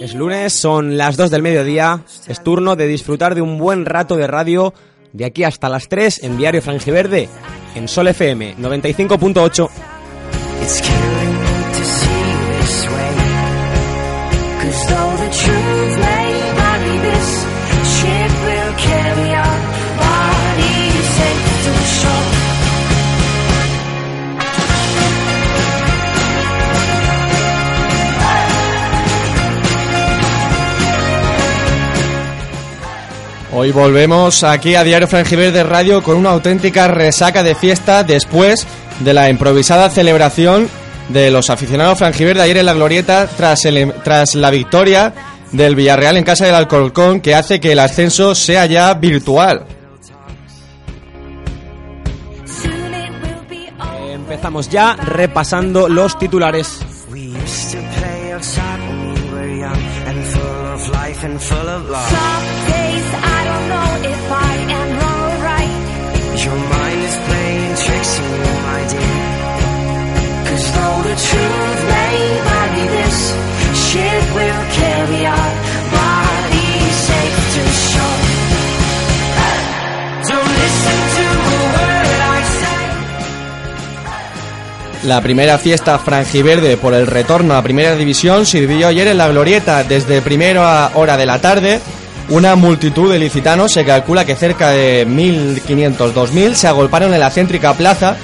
Es lunes, son las 2 del mediodía. Es turno de disfrutar de un buen rato de radio de aquí hasta las 3 en Diario Frangiverde, en Sol FM 95.8. Hoy volvemos aquí a Diario Frangiverde Radio con una auténtica resaca de fiesta después de la improvisada celebración de los aficionados Frangiverde ayer en la Glorieta tras, el- tras la victoria del Villarreal en casa del Alcorcón que hace que el ascenso sea ya virtual. Empezamos ya repasando los titulares. La primera fiesta frangiverde por el retorno a Primera División sirvió ayer en la Glorieta desde primera hora de la tarde. Una multitud de licitanos, se calcula que cerca de 1.500-2.000, se agolparon en la céntrica plaza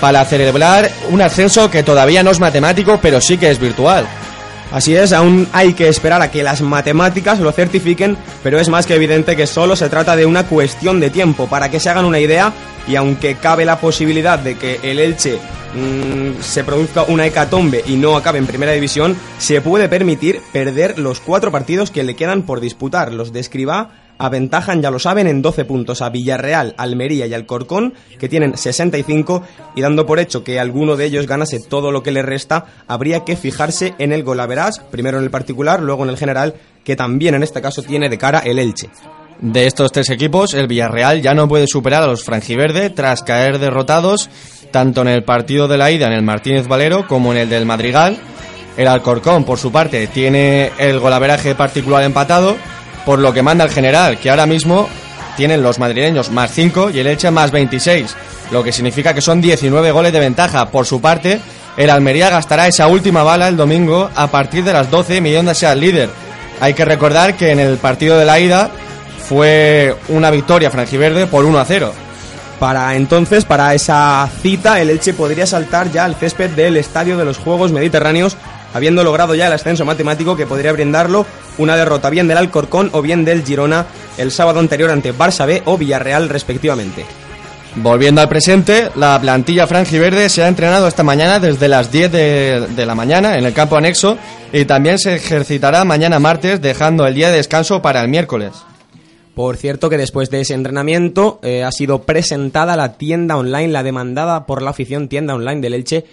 para celebrar un ascenso que todavía no es matemático, pero sí que es virtual. Así es, aún hay que esperar a que las matemáticas lo certifiquen, pero es más que evidente que solo se trata de una cuestión de tiempo. Para que se hagan una idea, y aunque cabe la posibilidad de que el Elche mm, se produzca una hecatombe y no acabe en primera división, se puede permitir perder los cuatro partidos que le quedan por disputar. Los de Escribá aventajan, ya lo saben, en 12 puntos a Villarreal, Almería y Alcorcón, que tienen 65, y dando por hecho que alguno de ellos ganase todo lo que le resta, habría que fijarse en el golaveras, primero en el particular, luego en el general, que también en este caso tiene de cara el Elche. De estos tres equipos, el Villarreal ya no puede superar a los franjiverde tras caer derrotados tanto en el partido de la ida en el Martínez Valero como en el del Madrigal. El Alcorcón, por su parte, tiene el golaveraje particular empatado, por lo que manda el general, que ahora mismo tienen los madrileños más 5 y el Elche más 26, lo que significa que son 19 goles de ventaja. Por su parte, el Almería gastará esa última bala el domingo a partir de las 12 millones sea el líder. Hay que recordar que en el partido de la ida fue una victoria franjiverde por 1 a 0. Para entonces, para esa cita, el Elche podría saltar ya al césped del Estadio de los Juegos Mediterráneos, habiendo logrado ya el ascenso matemático que podría brindarlo una derrota bien del Alcorcón o bien del Girona el sábado anterior ante Barça B o Villarreal respectivamente. Volviendo al presente, la plantilla franjiverde se ha entrenado esta mañana desde las 10 de, de la mañana en el campo anexo y también se ejercitará mañana martes dejando el día de descanso para el miércoles. Por cierto que después de ese entrenamiento eh, ha sido presentada la tienda online, la demandada por la afición tienda online del Elche.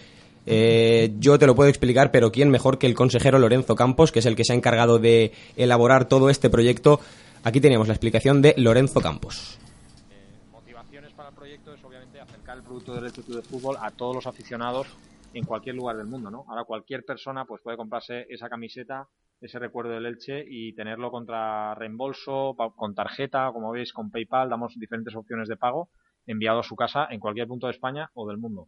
Eh, yo te lo puedo explicar, pero ¿quién mejor que el consejero Lorenzo Campos, que es el que se ha encargado de elaborar todo este proyecto? Aquí teníamos la explicación de Lorenzo Campos. motivaciones para el proyecto es obviamente acercar el producto del de Fútbol a todos los aficionados en cualquier lugar del mundo, ¿no? Ahora cualquier persona pues puede comprarse esa camiseta, ese recuerdo del Elche y tenerlo contra reembolso, con tarjeta, como veis, con PayPal, damos diferentes opciones de pago enviado a su casa en cualquier punto de España o del mundo.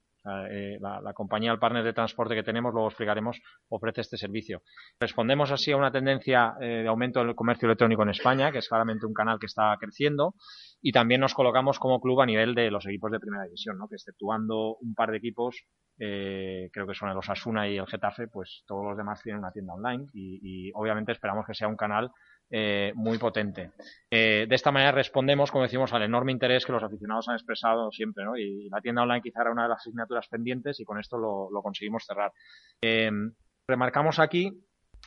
Eh, la, compañía, el partner de transporte que tenemos, luego explicaremos, ofrece este servicio. Respondemos así a una tendencia eh, de aumento del comercio electrónico en España, que es claramente un canal que está creciendo, y también nos colocamos como club a nivel de los equipos de primera división, ¿no? que exceptuando un par de equipos, eh, creo que son el Osasuna y el Getafe, pues todos los demás tienen una tienda online y obviamente esperamos que sea un canal eh, muy potente. Eh, de esta manera respondemos, como decimos, al enorme interés que los aficionados han expresado siempre, ¿no? Y la tienda online quizá era una de las asignaturas pendientes y con esto lo, conseguimos cerrar. Eh, remarcamos aquí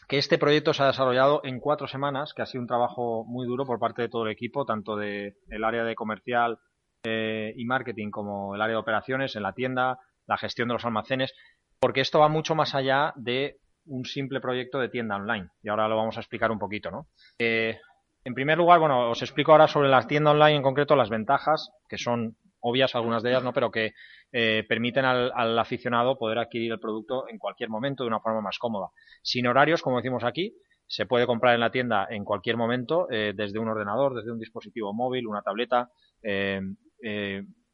que este proyecto se ha desarrollado en cuatro semanas, que ha sido un trabajo muy duro por parte de todo el equipo, tanto de el área de comercial y marketing como el área de operaciones en la tienda, la gestión de los almacenes, porque esto va mucho más allá de un simple proyecto de tienda online. Y ahora lo vamos a explicar un poquito, ¿no? Eh, En primer lugar, bueno, os explico ahora sobre la tienda online en concreto las ventajas, que son obvias algunas de ellas, ¿no? Pero que eh, permiten al, aficionado poder adquirir el producto en cualquier momento de una forma más cómoda. Sin horarios, como decimos aquí, se puede comprar en la tienda en cualquier momento, eh, desde un ordenador, desde un dispositivo móvil, una tableta, eh,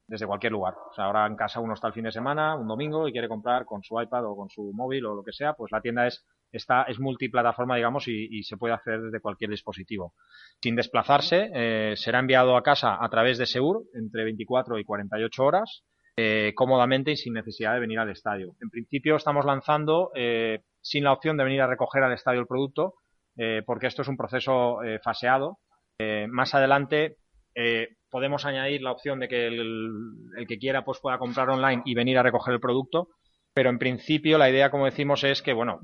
desde cualquier lugar. O sea, ahora en casa uno está el fin de semana, un domingo, y quiere comprar con su iPad o con su móvil o lo que sea, pues la tienda es está, es multiplataforma, digamos, y, se puede hacer desde cualquier dispositivo. Sin desplazarse, eh, será enviado a casa a través de Seur entre 24 y 48 horas, eh, cómodamente y sin necesidad de venir al estadio. En principio estamos lanzando eh, sin la opción de venir a recoger al estadio el producto, porque esto es un proceso faseado. más adelante podemos añadir la opción de que el, que quiera pues pueda comprar online y venir a recoger el producto, pero en principio la idea, como decimos, es que, bueno,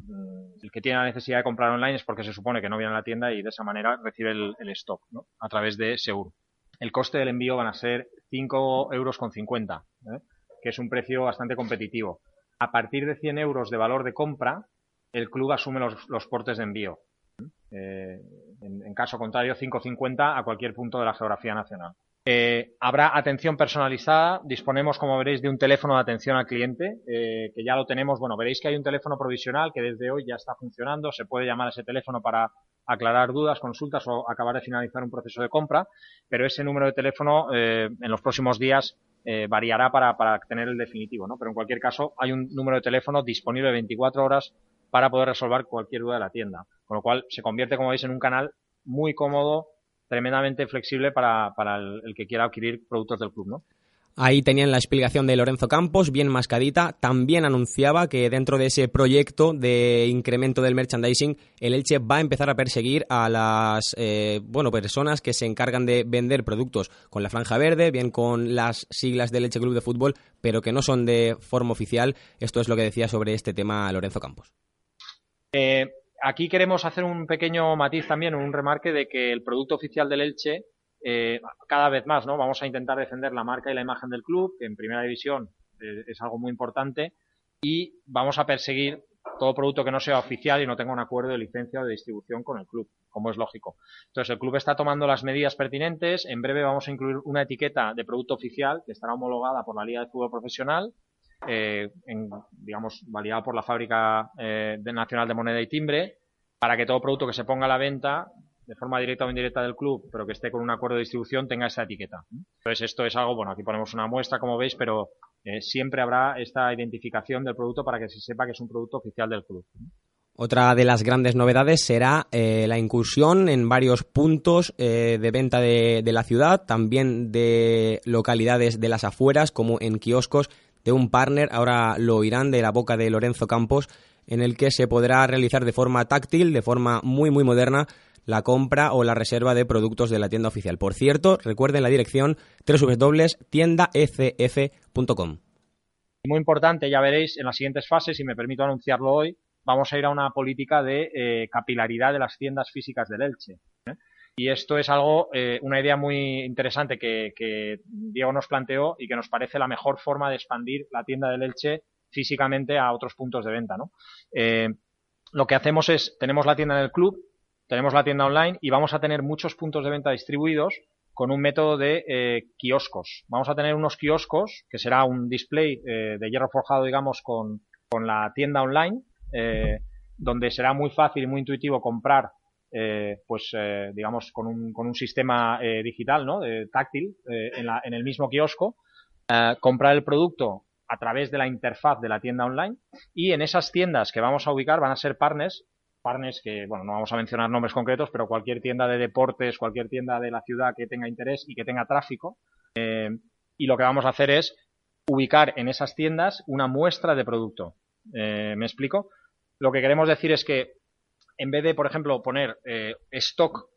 el que tiene la necesidad de comprar online es porque se supone que no viene a la tienda y de esa manera recibe el, stock ¿no? a través de Seguro. El coste del envío van a ser 5,50 euros, ¿eh? que es un precio bastante competitivo. A partir de 100 euros de valor de compra, el club asume los, portes de envío. ¿eh? en, en, caso contrario, 5,50 a cualquier punto de la geografía nacional. Eh, habrá atención personalizada. Disponemos, como veréis, de un teléfono de atención al cliente, eh, que ya lo tenemos. Bueno, veréis que hay un teléfono provisional que desde hoy ya está funcionando. Se puede llamar a ese teléfono para aclarar dudas, consultas o acabar de finalizar un proceso de compra. Pero ese número de teléfono eh, en los próximos días variará para, para tener el definitivo, ¿no? Pero en cualquier caso, hay un número de teléfono disponible 24 horas para poder resolver cualquier duda de la tienda. Con lo cual, se convierte, como veis, en un canal muy cómodo tremendamente flexible para, para el, que quiera adquirir productos del club, ¿no? Ahí tenían la explicación de Lorenzo Campos, bien mascadita. También anunciaba que dentro de ese proyecto de incremento del merchandising, el Elche va a empezar a perseguir a las eh, bueno personas que se encargan de vender productos con la franja verde, bien con las siglas del Elche Club de Fútbol, pero que no son de forma oficial. Esto es lo que decía sobre este tema Lorenzo Campos. Eh, aquí queremos hacer un pequeño matiz también, un remarque de que el producto oficial del Elche, eh, cada vez más, ¿no? Vamos a intentar defender la marca y la imagen del club, que en primera división eh, es algo muy importante, y vamos a perseguir todo producto que no sea oficial y no tenga un acuerdo de licencia o de distribución con el club, como es lógico. Entonces, el club está tomando las medidas pertinentes. En breve vamos a incluir una etiqueta de producto oficial que estará homologada por la Liga de Fútbol Profesional eh, digamos, validado por la Fábrica eh, Nacional de Moneda y Timbre, para que todo producto que se ponga a la venta de forma directa o indirecta del club, pero que esté con un acuerdo de distribución, tenga esa etiqueta. Entonces, esto es algo, bueno, aquí ponemos una muestra, como veis, pero eh, siempre habrá esta identificación del producto para que se sepa que es un producto oficial del club. Otra de las grandes novedades será la incursión en varios puntos de venta de, de, la ciudad, también de localidades de las afueras, como en kioscos de un partner, ahora lo oirán de la boca de Lorenzo Campos, en el que se podrá realizar de forma táctil, de forma muy muy moderna, la compra o la reserva de productos de la tienda oficial. Por cierto, recuerden la dirección www.tiendaecf.com. Muy importante, ya veréis en las siguientes fases, si me permito anunciarlo hoy, vamos a ir a una política de eh, capilaridad de las tiendas físicas del Elche. ¿Eh? Y esto es algo, eh, una idea muy interesante que, Diego nos planteó y que nos parece la mejor forma de expandir la tienda del Elche físicamente a otros puntos de venta, ¿no? Eh, lo que hacemos es, tenemos la tienda en el club, tenemos la tienda online y vamos a tener muchos puntos de venta distribuidos con un método de eh, kioscos. Vamos a tener unos kioscos, que será un display de hierro forjado, digamos, con, con la tienda online, donde será muy fácil y muy intuitivo comprar eh, pues eh, digamos con un, con un sistema eh, digital, ¿no? táctil en, la, en, el mismo kiosco, comprar el producto a través de la interfaz de la tienda online y en esas tiendas que vamos a ubicar van a ser partners, partners que, bueno, no vamos a mencionar nombres concretos, pero cualquier tienda de deportes, cualquier tienda de la ciudad que tenga interés y que tenga tráfico. y lo que vamos a hacer es ubicar en esas tiendas una muestra de producto. ¿Me explico? Lo que queremos decir es que en vez de, por ejemplo, poner eh, stock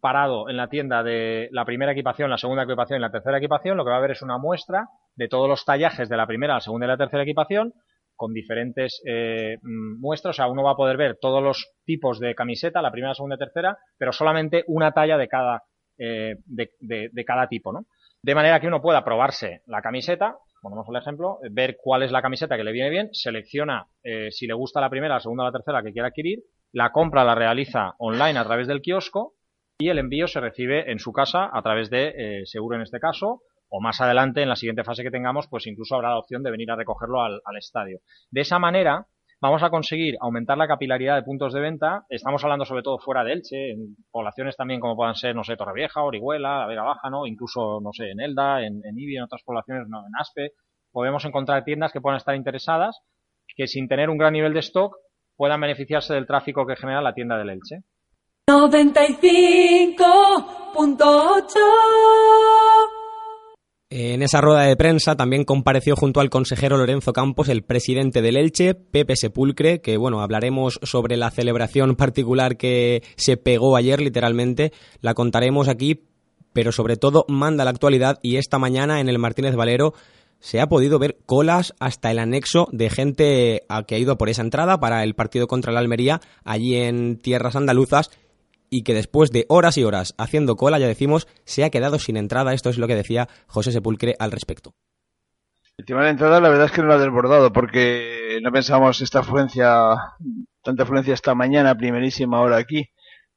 parado en la tienda de la primera equipación, la segunda equipación y la tercera equipación, lo que va a haber es una muestra de todos los tallajes de la primera, la segunda y la tercera equipación con diferentes eh, mm, muestras. O sea, uno va a poder ver todos los tipos de camiseta, la primera, segunda y tercera, pero solamente una talla de cada, eh, de, cada tipo, ¿no? De manera que uno pueda probarse la camiseta, ponemos el ejemplo, ver cuál es la camiseta que le viene bien, selecciona si le gusta la primera, la segunda o la tercera que quiera adquirir la compra la realiza online a través del kiosco y el envío se recibe en su casa a través de eh, seguro en este caso o más adelante en la siguiente fase que tengamos pues incluso habrá la opción de venir a recogerlo al, estadio. De esa manera vamos a conseguir aumentar la capilaridad de puntos de venta. Estamos hablando sobre todo fuera de Elche, en poblaciones también como puedan ser, no sé, Torrevieja, Orihuela, La Vega Baja, ¿no? Incluso, no sé, en Elda, en, en Ibi, en otras poblaciones, no, en Aspe. Podemos encontrar tiendas que puedan estar interesadas, que sin tener un gran nivel de stock puedan beneficiarse del tráfico que genera la tienda del Elche. 95.8 En esa rueda de prensa también compareció junto al consejero Lorenzo Campos el presidente del Elche, Pepe Sepulcre, que bueno, hablaremos sobre la celebración particular que se pegó ayer literalmente, la contaremos aquí, pero sobre todo manda la actualidad y esta mañana en el Martínez Valero se ha podido ver colas hasta el anexo de gente que ha ido por esa entrada para el partido contra la Almería allí en tierras andaluzas y que después de horas y horas haciendo cola, ya decimos, se ha quedado sin entrada. Esto es lo que decía José Sepulcre al respecto. El tema de la entrada, la verdad es que no lo ha desbordado, porque no pensamos esta afluencia, tanta afluencia esta mañana, primerísima hora aquí.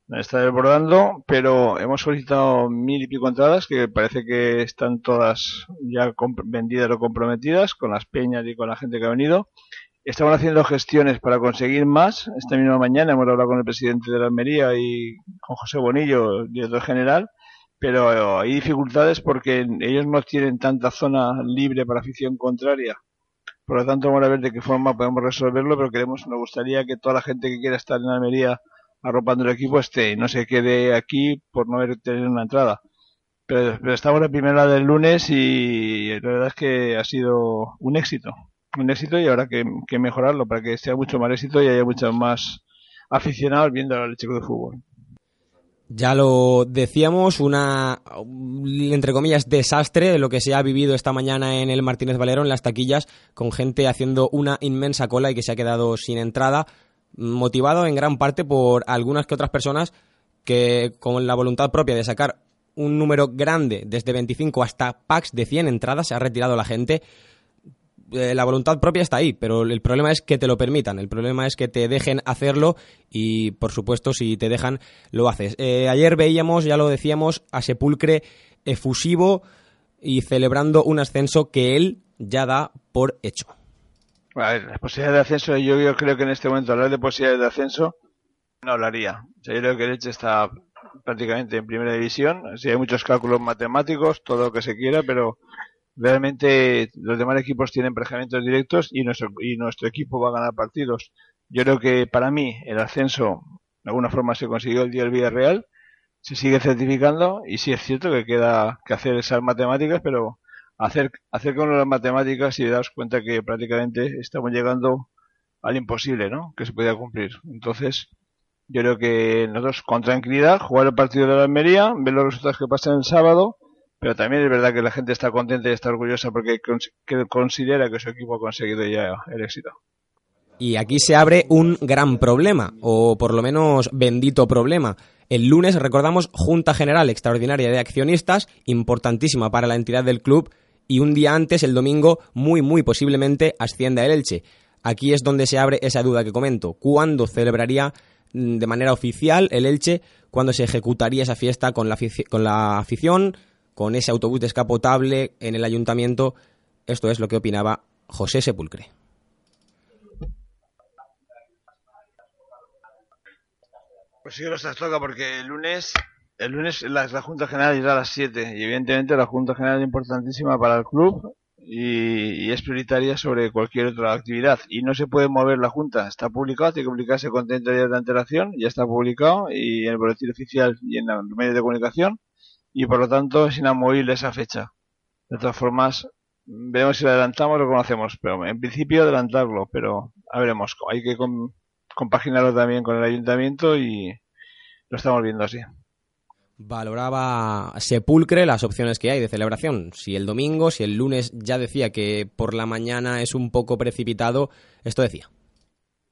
Está desbordando, pero hemos solicitado mil y pico entradas, que parece que están todas ya vendidas o comprometidas con las peñas y con la gente que ha venido. Estamos haciendo gestiones para conseguir más. Esta misma mañana hemos hablado con el presidente de la Almería y con José Bonillo, director general, pero hay dificultades porque ellos no tienen tanta zona libre para afición contraria. Por lo tanto, vamos a ver de qué forma podemos resolverlo, pero queremos, nos gustaría que toda la gente que quiera estar en Almería arropando el equipo esté, no se quede aquí por no haber tenido una entrada. Pero, pero estamos la primera del lunes y la verdad es que ha sido un éxito un éxito y habrá que, que, mejorarlo para que sea mucho más éxito y haya muchos más aficionados viendo el chico de fútbol. Ya lo decíamos, una, entre comillas, desastre de lo que se ha vivido esta mañana en el Martínez Valero, en las taquillas, con gente haciendo una inmensa cola y que se ha quedado sin entrada, motivado en gran parte por algunas que otras personas que, con la voluntad propia de sacar un número grande, desde 25 hasta packs de 100 entradas, se ha retirado la gente eh, la voluntad propia está ahí, pero el problema es que te lo permitan, el problema es que te dejen hacerlo y, por supuesto, si te dejan, lo haces. Eh, ayer veíamos, ya lo decíamos, a Sepulcre efusivo y celebrando un ascenso que él ya da por hecho. A ver, las posibilidades de ascenso, yo, yo creo que en este momento hablar de posibilidades de ascenso no hablaría. O sea, yo creo que el Elche está prácticamente en primera división. Sí, hay muchos cálculos matemáticos, todo lo que se quiera, pero realmente los demás equipos tienen emparejamientos directos y nuestro, y nuestro equipo va a ganar partidos. Yo creo que para mí el ascenso de alguna forma se consiguió el día del Villarreal, se sigue certificando y sí es cierto que queda que hacer esas matemáticas, pero hacer, hacer con las matemáticas y daros cuenta que prácticamente estamos llegando al imposible, ¿no? Que se podía cumplir. Entonces, yo creo que nosotros con tranquilidad jugar el partido de la Almería, ver los resultados que pasan el sábado pero también es verdad que la gente está contenta y está orgullosa porque considera que su equipo ha conseguido ya el éxito. Y aquí se abre un gran problema, o por lo menos bendito problema. El lunes recordamos Junta General Extraordinaria de Accionistas, importantísima para la entidad del club, y un día antes, el domingo, muy muy posiblemente ascienda el Elche. Aquí es donde se abre esa duda que comento. ¿Cuándo celebraría mm, de manera oficial el Elche? ¿Cuándo se ejecutaría esa fiesta con la, afición? con ese autobús descapotable en el ayuntamiento. Esto es lo que opinaba José Sepulcre. Pues sí nos toca porque el lunes, el lunes la, la Junta General irá a las 7 y evidentemente la Junta General es importantísima para el club y, es prioritaria sobre cualquier otra actividad y no se puede mover la Junta, está publicado, tiene que publicarse con 30 días de antelación, ya está publicado y en el boletín oficial y en los medios de comunicación y por lo tanto es inamovible esa fecha. De todas formas, veremos si lo adelantamos o lo conocemos, pero en principio adelantarlo, pero a veremos, hay que compaginarlo también con el ayuntamiento y lo estamos viendo así. Valoraba Sepulcre las opciones que hay de celebración. Si el domingo, si el lunes ya decía que por la mañana es un poco precipitado, esto decía.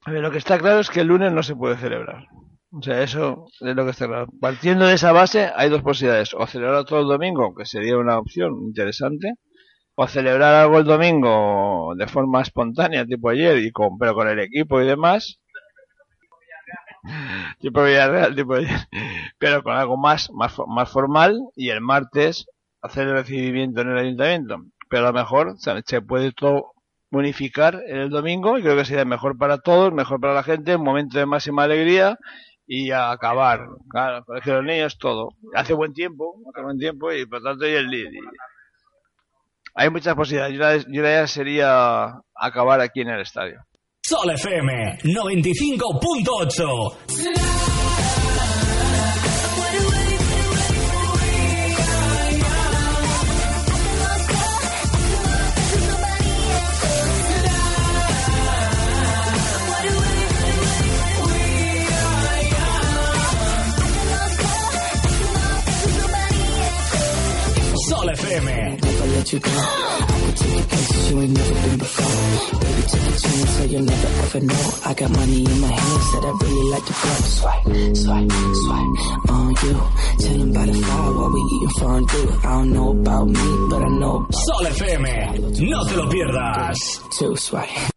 A ver, lo que está claro es que el lunes no se puede celebrar. O sea, eso es lo que está claro. Partiendo de esa base, hay dos posibilidades. O celebrar todo el domingo, que sería una opción interesante, o celebrar algo el domingo de forma espontánea, tipo ayer, y con, pero con el equipo y demás. tipo Villarreal, tipo pero con algo más, más, formal y el martes hacer el recibimiento en el ayuntamiento. Pero a lo mejor se puede todo unificar en el domingo y creo que sería mejor para todos, mejor para la gente, un momento de máxima alegría y acabar. Claro, que los niños todo. Hace buen tiempo, hace buen tiempo y por tanto y el hay muchas posibilidades. Yo, la idea sería acabar aquí en el estadio. Sol FM 95.8 FM. Let you go. I could take you places you ain't never been before. Baby, take a chance so you'll never ever know. I got money in my hands that I really like to blow. Swipe, swipe, swipe on you. Chillin' by the fire while we eating fondue. I don't know about me, but I know. Sol FM, no te lo pierdas. Two swipe.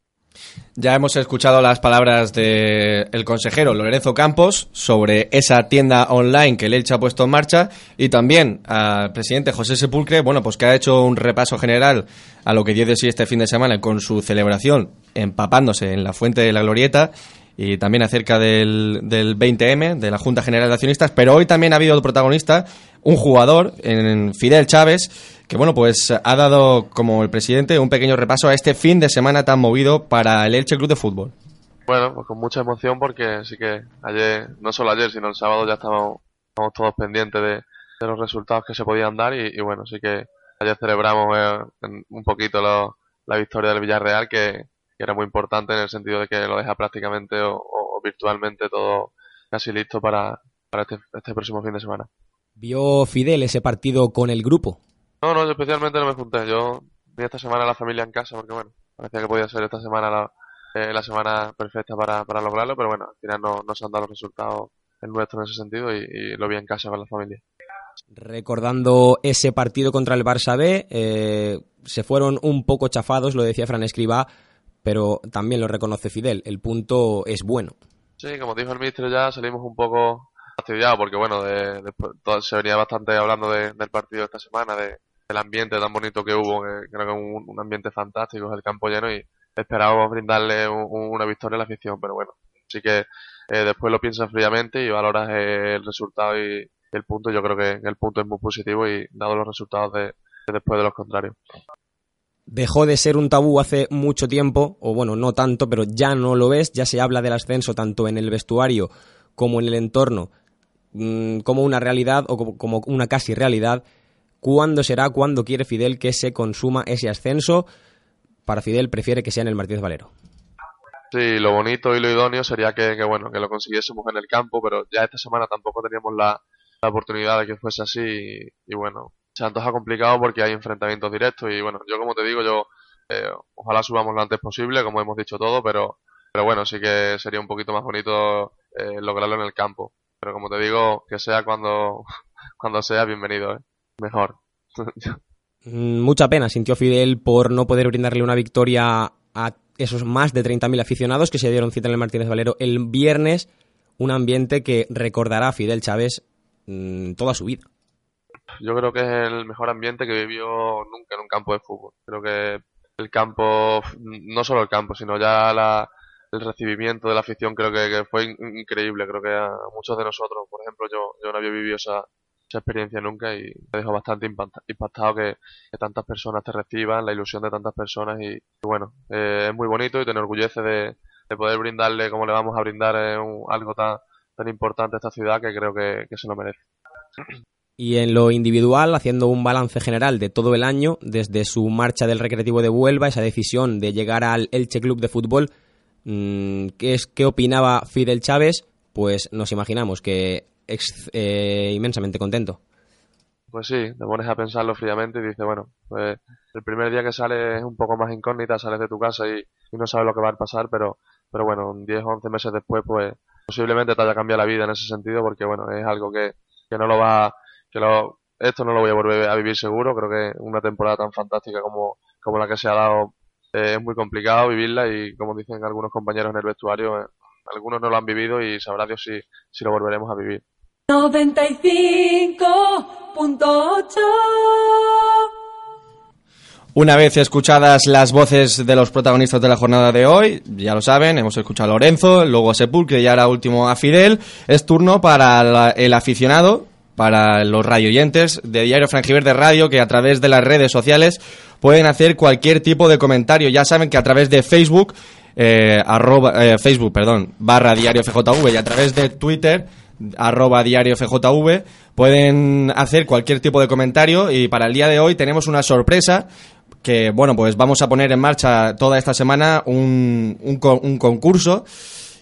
Ya hemos escuchado las palabras del consejero Lorenzo Campos sobre esa tienda online que el Elche ha puesto en marcha y también al presidente José Sepulcre, bueno, pues que ha hecho un repaso general a lo que dio de sí este fin de semana con su celebración empapándose en la Fuente de la Glorieta y también acerca del, del 20M, de la Junta General de Accionistas, pero hoy también ha habido protagonista, un jugador, en Fidel Chávez, que bueno, pues ha dado como el presidente un pequeño repaso a este fin de semana tan movido para el Elche Club de Fútbol. Bueno, pues con mucha emoción porque sí que ayer, no solo ayer, sino el sábado ya estábamos, todos pendientes de, los resultados que se podían dar y, bueno, sí que ayer celebramos eh, un poquito la victoria del Villarreal que, era muy importante en el sentido de que lo deja prácticamente o, virtualmente todo casi listo para, este, este próximo fin de semana. ¿Vio Fidel ese partido con el grupo? No, no, yo especialmente no me junté. Yo vi esta semana la familia en casa porque, bueno, parecía que podía ser esta semana la, eh, la semana perfecta para, para, lograrlo, pero bueno, al final no, no se han dado los resultados en nuestro en ese sentido y, lo vi en casa con la familia. Recordando ese partido contra el Barça B, eh, se fueron un poco chafados, lo decía Fran Escriba, pero también lo reconoce Fidel, el punto es bueno. Sí, como dijo el ministro ya, salimos un poco fastidiados porque bueno, de, se venía bastante hablando del partido esta semana, de, el ambiente tan bonito que hubo, que creo que un, un ambiente fantástico, es el campo lleno y esperábamos brindarle una victoria a la afición, pero bueno, sí que eh, después lo piensas fríamente y valoras el resultado y, el punto, yo creo que el punto es muy positivo y dado los resultados de, después de los contrarios. Dejó de ser un tabú hace mucho tiempo, o bueno, no tanto, pero ya no lo es, ya se habla del ascenso tanto en el vestuario como en el entorno mm, como una realidad o como una casi realidad ¿Cuándo será, cuándo quiere Fidel que se consuma ese ascenso? Para Fidel prefiere que sea en el Martínez Valero. Sí, lo bonito y lo idóneo sería que, bueno que lo consiguiésemos en el campo, pero ya esta semana tampoco teníamos la, oportunidad de que fuese así y, bueno, se antoja complicado porque hay enfrentamientos directos y bueno, yo como te digo, yo eh, ojalá subamos lo antes posible, como hemos dicho todo, pero, pero bueno, sí que sería un poquito más bonito eh, lograrlo en el campo. Pero como te digo, que sea cuando, cuando sea, bienvenido. ¿eh? Mejor. Mm, mucha pena sintió Fidel por no poder brindarle una victoria a esos más de 30.000 aficionados que se dieron cita en el Martínez Valero el viernes, un ambiente que recordará a Fidel Chávez mm, toda su vida. Yo creo que es el mejor ambiente que vivió nunca en un campo de fútbol. Creo que el campo, no solo el campo, sino ya el recibimiento de la afición creo que, fue increíble. Creo que a muchos de nosotros, por ejemplo, yo, yo no había vivido esa, esa experiencia nunca y me dejó bastante impactado que, tantas personas te reciban, la ilusión de tantas personas y, bueno, eh, es muy bonito y te enorgullece de, poder brindarle como le vamos a brindar algo tan, tan importante a esta ciudad que creo que, se lo merece. Y en lo individual, haciendo un balance general de todo el año, desde su marcha del Recreativo de Huelva, esa decisión de llegar al Elche Club de Fútbol, mm, ¿qué, es, ¿qué opinaba Fidel Chávez? Pues nos imaginamos que eh, inmensamente contento. Pues sí, te pones a pensarlo fríamente y dices, bueno, pues el primer día que sales es un poco más incógnita, sales de tu casa y, no sabes lo que va a pasar, pero, pero bueno, 10 o 11 meses después, pues posiblemente te haya cambiado la vida en ese sentido, porque bueno, es algo que, que no lo va, que lo, esto no lo voy a volver a vivir seguro, creo que una temporada tan fantástica como, como la que se ha dado eh, es muy complicado vivirla y como dicen algunos compañeros en el vestuario, eh, algunos no lo han vivido y sabrá Dios si, si lo volveremos a vivir. 95.8 Una vez escuchadas las voces de los protagonistas de la jornada de hoy, ya lo saben, hemos escuchado a Lorenzo, luego a Sepulcre y ahora último a Fidel, es turno para el aficionado, para los radioyentes de Diario Frangiverde Radio, que a través de las redes sociales pueden hacer cualquier tipo de comentario. Ya saben que a través de Facebook, eh, arroba, eh, Facebook, perdón, barra Diario FJV y a través de Twitter, arroba Diario FJV, pueden hacer cualquier tipo de comentario y para el día de hoy tenemos una sorpresa que, bueno, pues vamos a poner en marcha toda esta semana un, un, un concurso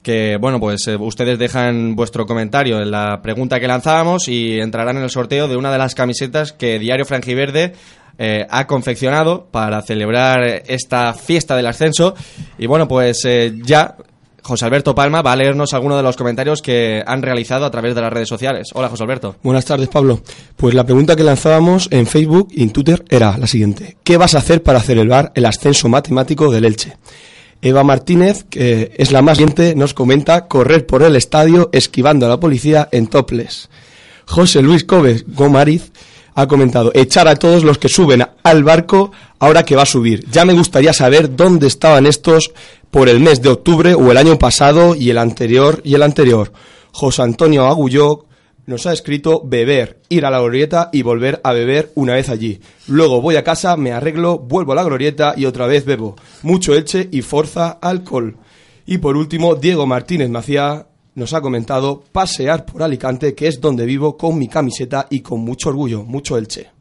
que, bueno, pues eh, ustedes dejan vuestro comentario en la pregunta que lanzábamos y entrarán en el sorteo de una de las camisetas que Diario Frangiverde eh, ha confeccionado para celebrar esta fiesta del ascenso. Y bueno, pues eh, ya José Alberto Palma va a leernos algunos de los comentarios que han realizado a través de las redes sociales. Hola, José Alberto. Buenas tardes, Pablo. Pues la pregunta que lanzábamos en Facebook y en Twitter era la siguiente. ¿Qué vas a hacer para celebrar el ascenso matemático del Elche? Eva Martínez, que es la más valiente, nos comenta correr por el estadio esquivando a la policía en topless. José Luis Cobes Gomariz ha comentado echar a todos los que suben al barco ahora que va a subir. Ya me gustaría saber dónde estaban estos por el mes de octubre o el año pasado y el anterior y el anterior. José Antonio Agulló nos ha escrito beber, ir a la glorieta y volver a beber una vez allí. Luego voy a casa, me arreglo, vuelvo a la glorieta y otra vez bebo. Mucho elche y forza alcohol. Y por último, Diego Martínez Macía nos ha comentado pasear por Alicante, que es donde vivo con mi camiseta y con mucho orgullo, mucho elche.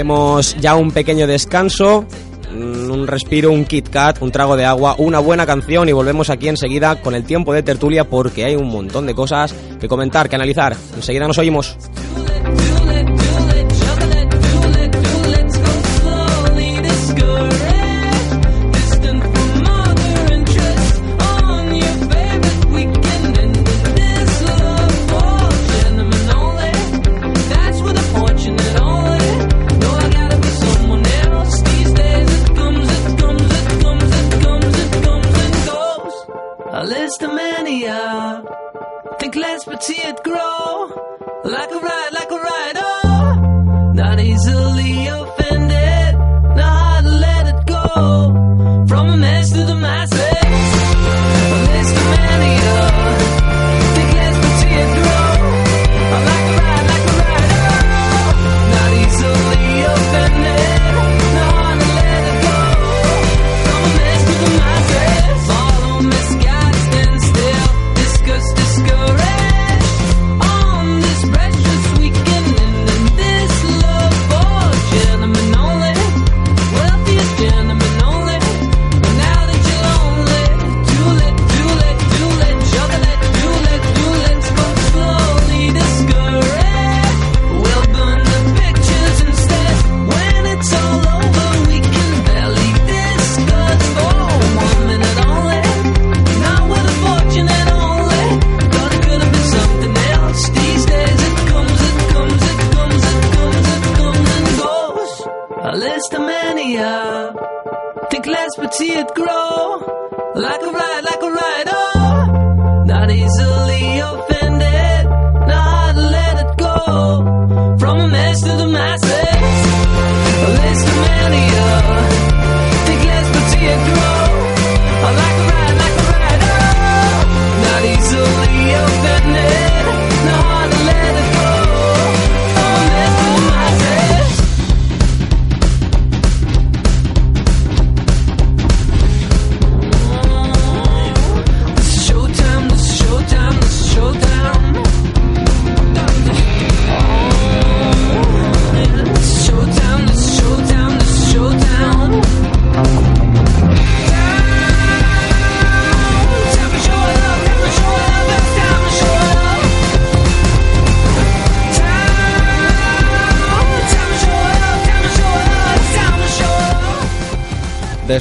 Hacemos ya un pequeño descanso, mm, un respiro, un Kit Kat, un trago de agua, una buena canción y volvemos aquí enseguida con el tiempo de tertulia porque hay un montón de cosas que comentar, que analizar. Enseguida nos oímos.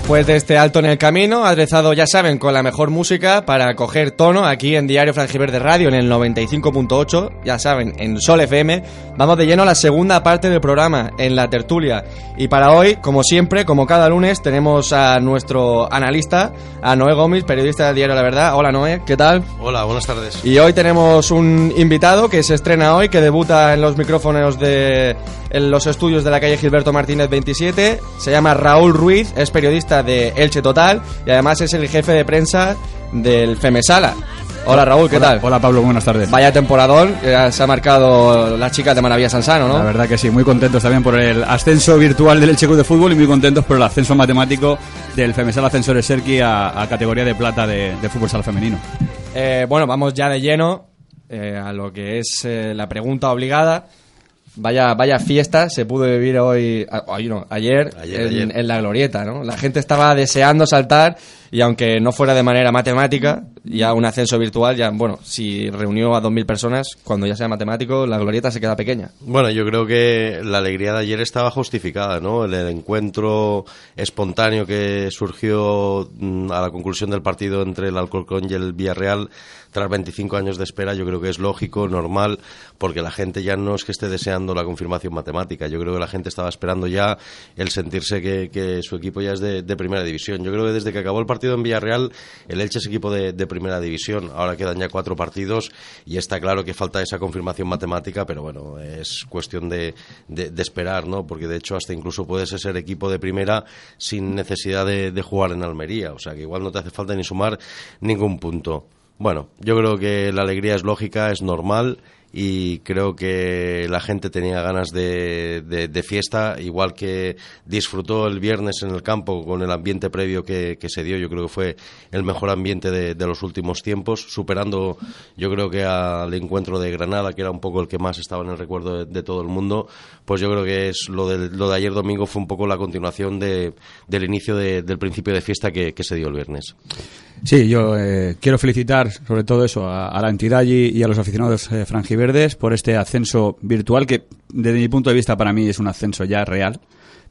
Después de este alto en el camino, aderezado, ya saben, con la mejor música para coger tono aquí en Diario Frangiverde Radio en el 95.8, ya saben, en Sol FM, vamos de lleno a la segunda parte del programa, en la tertulia. Y para hoy, como siempre, como cada lunes, tenemos a nuestro analista, a Noé Gómez, periodista de Diario La Verdad. Hola Noé, ¿qué tal? Hola, buenas tardes. Y hoy tenemos un invitado que se estrena hoy, que debuta en los micrófonos de en los estudios de la calle Gilberto Martínez 27. Se llama Raúl Ruiz, es periodista de Elche Total y además es el jefe de prensa del Femesala. Hola Raúl, ¿qué Hola, tal? Hola Pablo, buenas tardes. Vaya temporadón, que se ha marcado las chicas de Maravilla Sansano, ¿no? La verdad que sí, muy contentos también por el ascenso virtual del Elche Club de Fútbol y muy contentos por el ascenso matemático del Femesal Ascensores Serki a, a categoría de plata de, de fútbol sala femenino. Eh, bueno, vamos ya de lleno eh, a lo que es eh, la pregunta obligada. Vaya, vaya fiesta se pudo vivir hoy, a- hoy no, ayer, Ayer, en, ayer. en la glorieta, ¿no? La gente estaba deseando saltar y aunque no fuera de manera matemática, ya un ascenso virtual, ya, bueno, si reunió a 2.000 personas, cuando ya sea matemático, la glorieta se queda pequeña. Bueno, yo creo que la alegría de ayer estaba justificada, ¿no? El, el encuentro espontáneo que surgió mm, a la conclusión del partido entre el Alcorcón y el Villarreal tras 25 años de espera, yo creo que es lógico, normal, porque la gente ya no es que esté deseando la confirmación matemática. Yo creo que la gente estaba esperando ya el sentirse que, que su equipo ya es de, de primera división. Yo creo que desde que acabó el partido en Villarreal, el Elche es equipo de, de primera división. Ahora quedan ya cuatro partidos y está claro que falta esa confirmación matemática, pero bueno, es cuestión de, de- de esperar, ¿no? Porque de hecho hasta incluso puedes ser equipo de primera sin necesidad de, de jugar en Almería. O sea que igual no te hace falta ni sumar ningún punto. Bueno, yo creo que la alegría es lógica, es normal y creo que la gente tenía ganas de, de- de fiesta, igual que disfrutó el viernes en el campo con el ambiente previo que, que se dio. Yo creo que fue el mejor ambiente de, los últimos tiempos, superando yo creo que al encuentro de Granada, que era un poco el que más estaba en el recuerdo de, todo el mundo. Pues yo creo que es lo de, lo de ayer domingo fue un poco la continuación de- del inicio de- del principio de fiesta que se dio el viernes. Sí, yo eh, quiero felicitar sobre todo eso a, la entidad y, y a los aficionados eh, franjiverdes por este ascenso virtual que desde mi punto de vista para mí es un ascenso ya real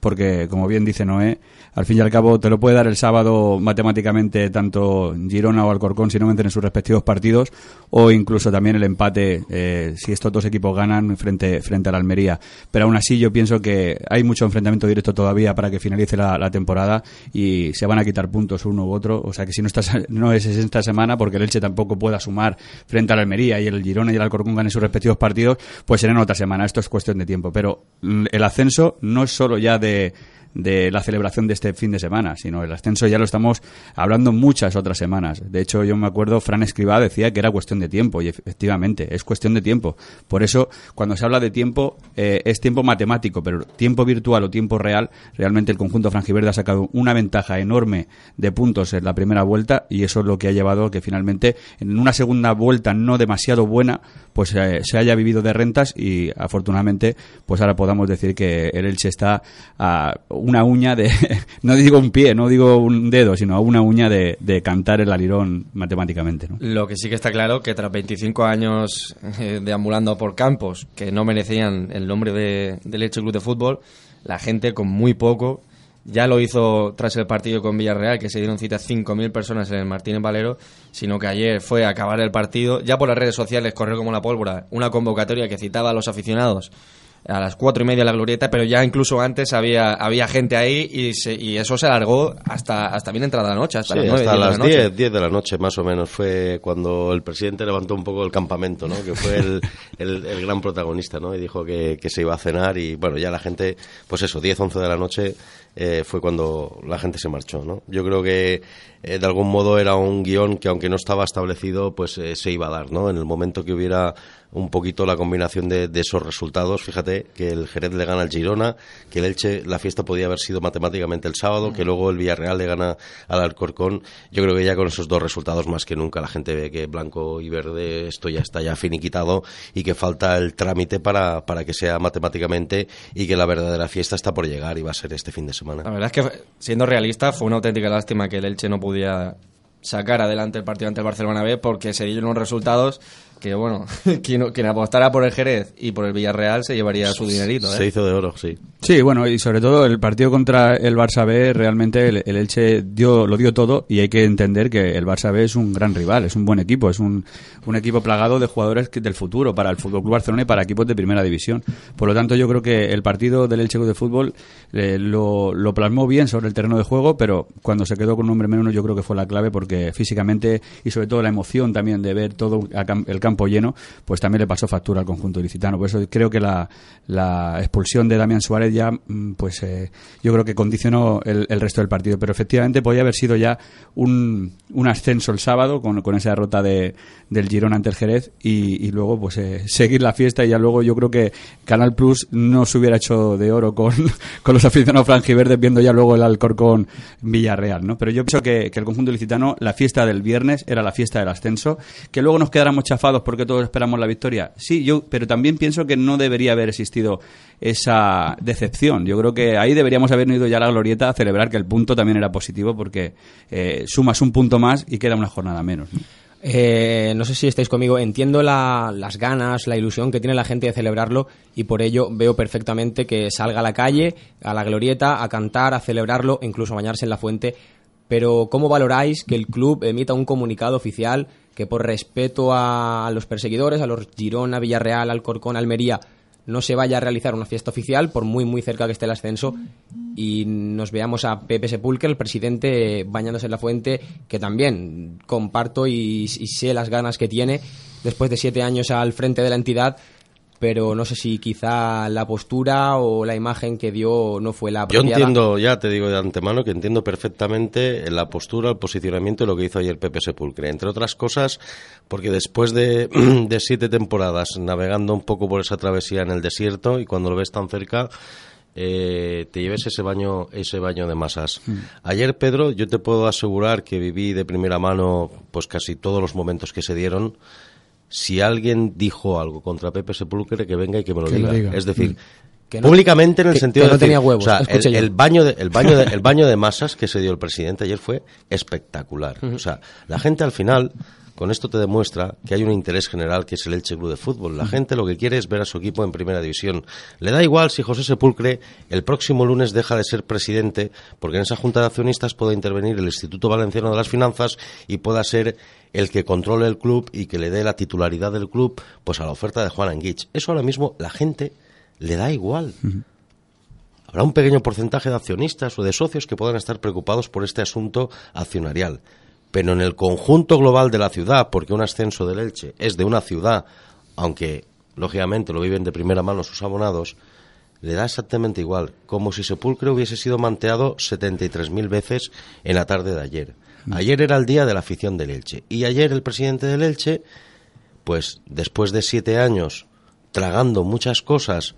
porque como bien dice Noé, al fin y al cabo te lo puede dar el sábado matemáticamente tanto Girona o Alcorcón si no meten en sus respectivos partidos o incluso también el empate eh, si estos dos equipos ganan frente, frente a la Almería. Pero aún así yo pienso que hay mucho enfrentamiento directo todavía para que finalice la, temporada y se van a quitar puntos uno u otro. O sea que si no, no es esta semana porque el Elche tampoco pueda sumar frente a la Almería y el Girona y el Alcorcón ganen sus respectivos partidos, pues será en otra semana. Esto es cuestión de tiempo. Pero mm, el ascenso no es solo ya de de la celebración de este fin de semana, sino el ascenso ya lo estamos hablando muchas otras semanas. De hecho, yo me acuerdo, Fran Escribá decía que era cuestión de tiempo, y efectivamente, es cuestión de tiempo. Por eso, cuando se habla de tiempo, eh, es tiempo matemático, pero tiempo virtual o tiempo real, realmente el conjunto franjiverde ha sacado una ventaja enorme de puntos en la primera vuelta, y eso es lo que ha llevado a que finalmente, en una segunda vuelta no demasiado buena, pues eh, se haya vivido de rentas y afortunadamente, pues ahora podamos decir que el Elche está a una uña de, no digo un pie, no digo un dedo, sino una uña de, de cantar el alirón matemáticamente. ¿no? Lo que sí que está claro que tras 25 años eh, deambulando por campos que no merecían el nombre de, del Elche Club de Fútbol, la gente con muy poco ya lo hizo tras el partido con Villarreal, que se dieron cita 5.000 personas en el Martínez Valero, sino que ayer fue a acabar el partido, ya por las redes sociales corrió como la pólvora una convocatoria que citaba a los aficionados a las cuatro y media la glorieta, pero ya incluso antes había, había gente ahí y, se- y eso se alargó hasta, hasta bien entrada la noche, hasta Sí, las nueve, hasta diez de la las noche. 10, 10 de la noche más o menos fue cuando el presidente levantó un poco el campamento, ¿no? que fue el, el- el gran protagonista ¿no? y dijo que, que se iba a cenar y bueno, ya la gente, pues eso, 10, 11 de la noche eh, fue cuando la gente se marchó. ¿no? Yo creo que eh, de algún modo era un guion que aunque no estaba establecido, pues eh, se iba a dar. ¿no? En el momento que hubiera un poquito la combinación de, de esos resultados, fíjate que el Jerez le gana al Girona, que el Elche, la fiesta podía haber sido matemáticamente el sábado, que luego el Villarreal le gana al Alcorcón. Yo creo que ya con esos dos resultados más que nunca la gente ve que blanco y verde esto ya está ya finiquitado y que falta el trámite para, para que sea matemáticamente y que la verdadera fiesta está por llegar y va a ser este fin de semana. La verdad es que, siendo realista, fue una auténtica lástima que el Elche no pudiera sacar adelante el partido ante el Barcelona B porque se dieron unos resultados que bueno, quien, quien apostara por el Jerez y por el Villarreal se llevaría su dinerito. ¿eh? Se hizo de oro, sí. Sí, bueno, y sobre todo el partido contra el Barça B, realmente el, el Elche dio, lo dio todo y hay que entender que el Barça B es un gran rival, es un buen equipo, es un, un equipo plagado de jugadores que- del futuro para el Fútbol Club Barcelona y para equipos de primera división. Por lo tanto, yo creo que el partido del Elche de Fútbol eh, lo, lo plasmó bien sobre el terreno de juego, pero cuando se quedó con un hombre menos, yo creo que fue la clave porque físicamente y sobre todo la emoción también de ver todo el campo lleno, pues también le pasó factura al conjunto ilicitano. Por eso creo que la, la expulsión de Damián Suárez ya, mm, pues eh, yo creo que condicionó el, resto del partido. Pero efectivamente podía haber sido ya un, ascenso el sábado con, con esa derrota de, del Girona ante el Jerez y, luego pues eh, seguir la fiesta y ya luego yo creo que Canal Plus no se hubiera hecho de oro con, con los aficionados franjiverdes viendo ya luego el Alcorcón Villarreal, ¿no? Pero yo pienso que, que el conjunto licitano, la fiesta del viernes era la fiesta del ascenso, que luego nos quedáramos chafados porque todos esperamos la victoria. Sí, yo, pero también pienso que no debería haber existido esa decepción. Yo creo que ahí deberíamos haber ido ya a la glorieta a celebrar que el punto también era positivo porque eh, sumas un punto más y queda una jornada menos. ¿no? Eh, no sé si estáis conmigo, entiendo la- las ganas, la ilusión que tiene la gente de celebrarlo y por ello veo perfectamente que salga a la calle, a la glorieta, a cantar, a celebrarlo, incluso a bañarse en la fuente. Pero ¿cómo valoráis que el club emita un comunicado oficial que por respeto a los perseguidores, a los Girona, Villarreal, Alcorcón, Almería, no se vaya a realizar una fiesta oficial por muy muy cerca que esté el ascenso y nos veamos a Pepe Sepulcre, el presidente, bañándose en la fuente, que también comparto y, y sé las ganas que tiene después de siete años al frente de la entidad, pero no sé si quizá la postura o la imagen que dio no fue la Yo apropiada. entiendo, ya te digo de antemano, que entiendo perfectamente la postura, el posicionamiento y lo que hizo ayer Pepe Sepulcre. Entre otras cosas, porque después de, de siete temporadas navegando un poco por esa travesía en el desierto y cuando lo ves tan cerca, eh, te lleves ese baño, ese baño de masas. Ayer, Pedro, yo te puedo asegurar que viví de primera mano pues casi todos los momentos que se dieron. Si alguien dijo algo contra Pepe Sepulcre, que venga y que me lo, Que lo diga. Es decir. Que no- públicamente en el que- sentido que de no tenía huevos, o sea, el, baño de, el baño de, el baño de masas que se dio el presidente ayer fue espectacular. O sea, la gente al final con esto te demuestra que hay un interés general que es el Elche Club de Fútbol. La gente lo que quiere es ver a su equipo en primera división. Le da igual si José Sepulcre el próximo lunes deja de ser presidente, porque en esa junta de accionistas puede intervenir el Instituto Valenciano de las Finanzas y pueda ser el que controle el club y que le dé la titularidad del club pues a la oferta de Juan Anguich. Eso ahora mismo la gente le da igual. Habrá un pequeño porcentaje de accionistas o de socios que puedan estar preocupados por este asunto accionarial. Pero en el conjunto global de la ciudad, porque un ascenso del Elche es de una ciudad, aunque lógicamente lo viven de primera mano sus abonados, le da exactamente igual, como si Sepulcre hubiese sido manteado 73.000 veces en la tarde de ayer. Ayer era el día de la afición del Elche. Y ayer el presidente del Elche, pues después de siete años tragando muchas cosas,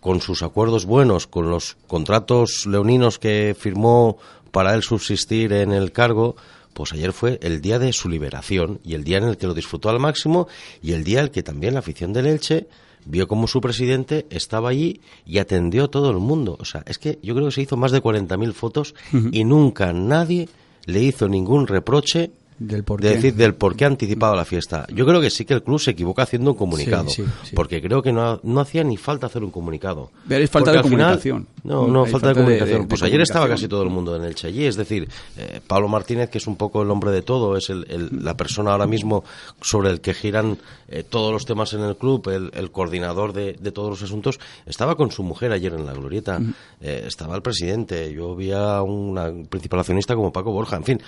con sus acuerdos buenos, con los contratos leoninos que firmó para él subsistir en el cargo, pues ayer fue el día de su liberación y el día en el que lo disfrutó al máximo y el día en el que también la afición del Elche vio como su presidente estaba allí y atendió a todo el mundo. O sea, es que yo creo que se hizo más de 40.000 fotos y nunca nadie le hizo ningún reproche Del por de qué. decir del por qué ha anticipado la fiesta. Yo creo que sí que el club se equivoca haciendo un comunicado, Sí, sí, sí. porque creo que no, ha- no hacía ni falta hacer un comunicado. Pero es falta Porque de final- comunicación. no, no, falta, de falta de- comunicación. de- pues ayer estaba casi todo el mundo en el allí, es decir, eh, Pablo Martínez, que es un poco el hombre de todo, es el- el- la persona ahora mismo sobre el que giran eh, todos los temas en el club, el, el coordinador de, todos los asuntos, estaba con su mujer ayer en la glorieta, eh, estaba el presidente, yo vi a una principal accionista como Paco Borja, en fin,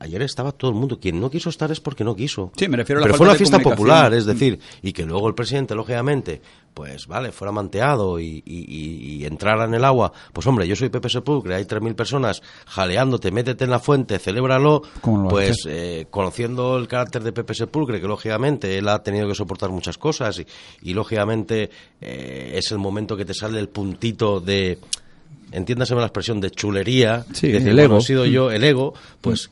ayer estaba todo el mundo. Quien no quiso estar es porque no quiso. Sí, me refiero a la Pero fue una de fiesta popular, es decir, y que luego el presidente, lógicamente, pues vale, fuera manteado y, y- y- y entrara en el agua. Pues hombre, yo soy Pepe Sepulcre, hay 3.000 personas jaleándote, métete en la fuente, celébralo. ¿Cómo no lo va a Pues eh, conociendo el carácter de Pepe Sepulcre, que lógicamente él ha tenido que soportar muchas cosas y, y lógicamente eh, es el momento que te sale el puntito de, entiéndaseme la expresión, de chulería. Sí, decir, el bueno, ego. he sido yo, el ego, pues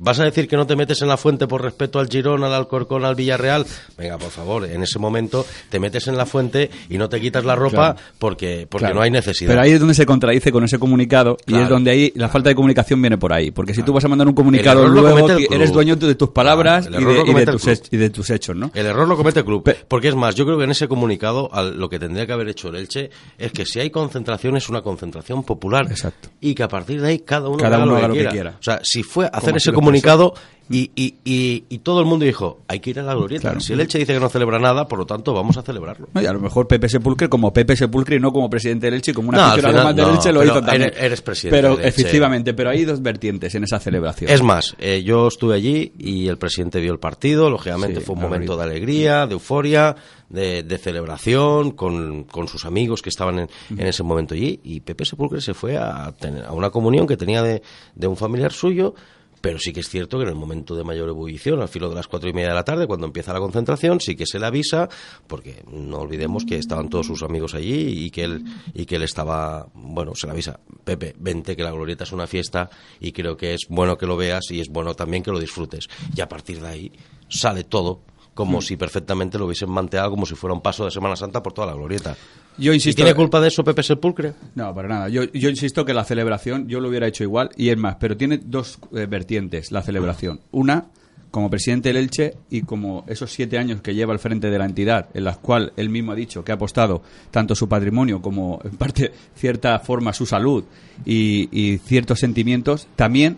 ¿Vas a decir que no te metes en la fuente por respeto al Girón, al Alcorcón, al Villarreal? Venga, por favor, en ese momento te metes en la fuente y no te quitas la ropa Claro. porque, porque Claro. no hay necesidad. Pero ahí es donde se contradice con ese comunicado y es donde ahí la falta de comunicación viene por ahí. Porque si tú vas a mandar un comunicado luego, eres dueño de tus palabras el y, de, y tus hech- y de tus hechos, ¿no? El error lo comete el club. Porque es más, yo creo que en ese comunicado lo que tendría que haber hecho el Elche es que si hay concentración es una concentración popular. Exacto. Y que a partir de ahí cada uno, Cada haga uno lo, haga que lo que quiera. quiera. O sea, si fue hacer Como ese lo comunicado y, y, y, y todo el mundo dijo, hay que ir a la glorieta. Claro. Si el Elche dice que no celebra nada, por lo tanto vamos a celebrarlo. No, y a lo mejor Pepe Sepulcre como Pepe Sepulcre y no como presidente del Elche, como un No, aficionado más del no, Elche lo hizo también. eres- presidente Pero del Elche. efectivamente, pero hay dos vertientes en esa celebración. Es más, eh, yo estuve allí y el presidente vio el partido, lógicamente Sí, fue un momento de alegría, de euforia, de, de celebración con, con sus amigos que estaban en, en ese momento allí y Pepe Sepulcre se fue a, tener, a una comunión que tenía de, de un familiar suyo. Pero sí que es cierto que en el momento de mayor ebullición, al filo de las cuatro y media de la tarde, cuando empieza la concentración, sí que se le avisa, porque no olvidemos que estaban todos sus amigos allí y que él, y que él estaba, bueno, se le avisa, Pepe, vente que la glorieta es una fiesta y creo que es bueno que lo veas y es bueno también que lo disfrutes. Y a partir de ahí sale todo como Mm. si perfectamente lo hubiesen manteado como si fuera un paso de Semana Santa por toda la glorieta. Yo ¿Y insisto. tiene culpa de eso Pepe Sepulcre? No, para nada. Yo, yo insisto que la celebración yo lo hubiera hecho igual y es más, pero tiene dos eh, vertientes la celebración. Una, como presidente del Elche y como esos siete años que lleva al frente de la entidad, en las cuales él mismo ha dicho que ha apostado tanto su patrimonio como, en parte, cierta forma, su salud y, y ciertos sentimientos, también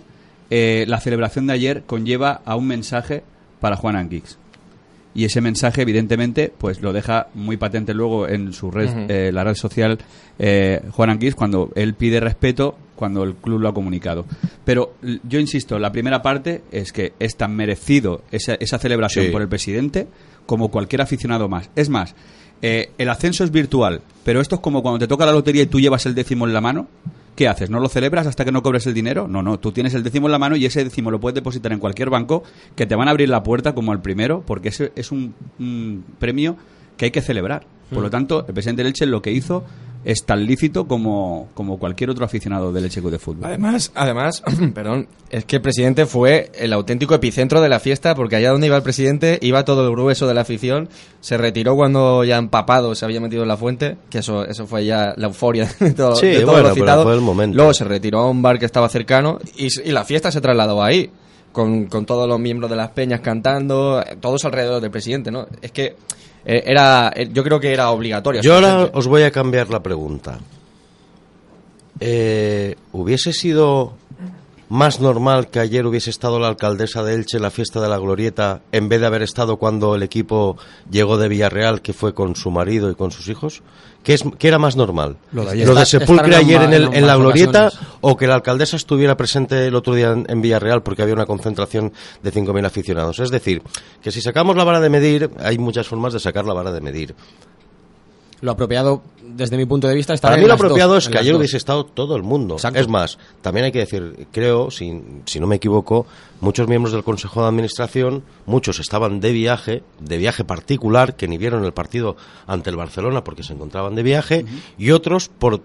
eh, la celebración de ayer conlleva a un mensaje para Juan Anguix. Y ese mensaje, evidentemente, pues lo deja muy patente luego en su red, eh, la red social eh, Juan Anguís cuando él pide respeto cuando el club lo ha comunicado. Pero yo insisto, la primera parte es que es tan merecido esa, esa celebración Sí. por el presidente como cualquier aficionado más. Es más, eh, el ascenso es virtual, pero esto es como cuando te toca la lotería y tú llevas el décimo en la mano. ¿Qué haces? ¿No lo celebras hasta que no cobres el dinero? No, no, tú tienes el décimo en la mano y ese décimo lo puedes depositar en cualquier banco que te van a abrir la puerta como al primero, porque ese es un, un premio que hay que celebrar. Por lo Mm. tanto, el presidente del Elche lo que hizo es tan lícito como, como cualquier otro aficionado del Club de Fútbol. Además, además, perdón, es que el presidente fue el auténtico epicentro de la fiesta porque allá donde iba el presidente iba todo el grueso de la afición. Se retiró cuando ya empapado se había metido en la fuente, que eso eso fue ya la euforia de todo, Sí, de bueno, fue el momento. Luego se retiró a un bar que estaba cercano y, y la fiesta se trasladó ahí. Con, con todos los miembros de las peñas cantando, eh, todos alrededor del presidente, ¿no? Es que era, eh, yo creo que era obligatorio. Yo ahora os voy a cambiar la pregunta. Eh, ¿Hubiese sido más normal que ayer hubiese estado la alcaldesa de Elche en la fiesta de la Glorieta en vez de haber estado cuando el equipo llegó de Villarreal, que fue con su marido y con sus hijos? ¿Qué, es, qué era más normal? Lo de ¿Lo de Sepulcre ayer en, ambas- el- en en la Glorieta ocasiones. o que la alcaldesa estuviera presente el otro día en, en Villarreal porque había una concentración de 5.000 aficionados? Es decir, que si sacamos la vara de medir, hay muchas formas de sacar la vara de medir. Lo apropiado, desde mi punto de vista, está Para en mí lo dos, apropiado es que ayer hubiese estado todo el mundo. Exacto. Es más, también hay que decir, creo, si, si no me equivoco, muchos miembros del Consejo de Administración, muchos estaban de viaje, de viaje particular, que ni vieron el partido ante el Barcelona porque se encontraban de viaje, y otros por...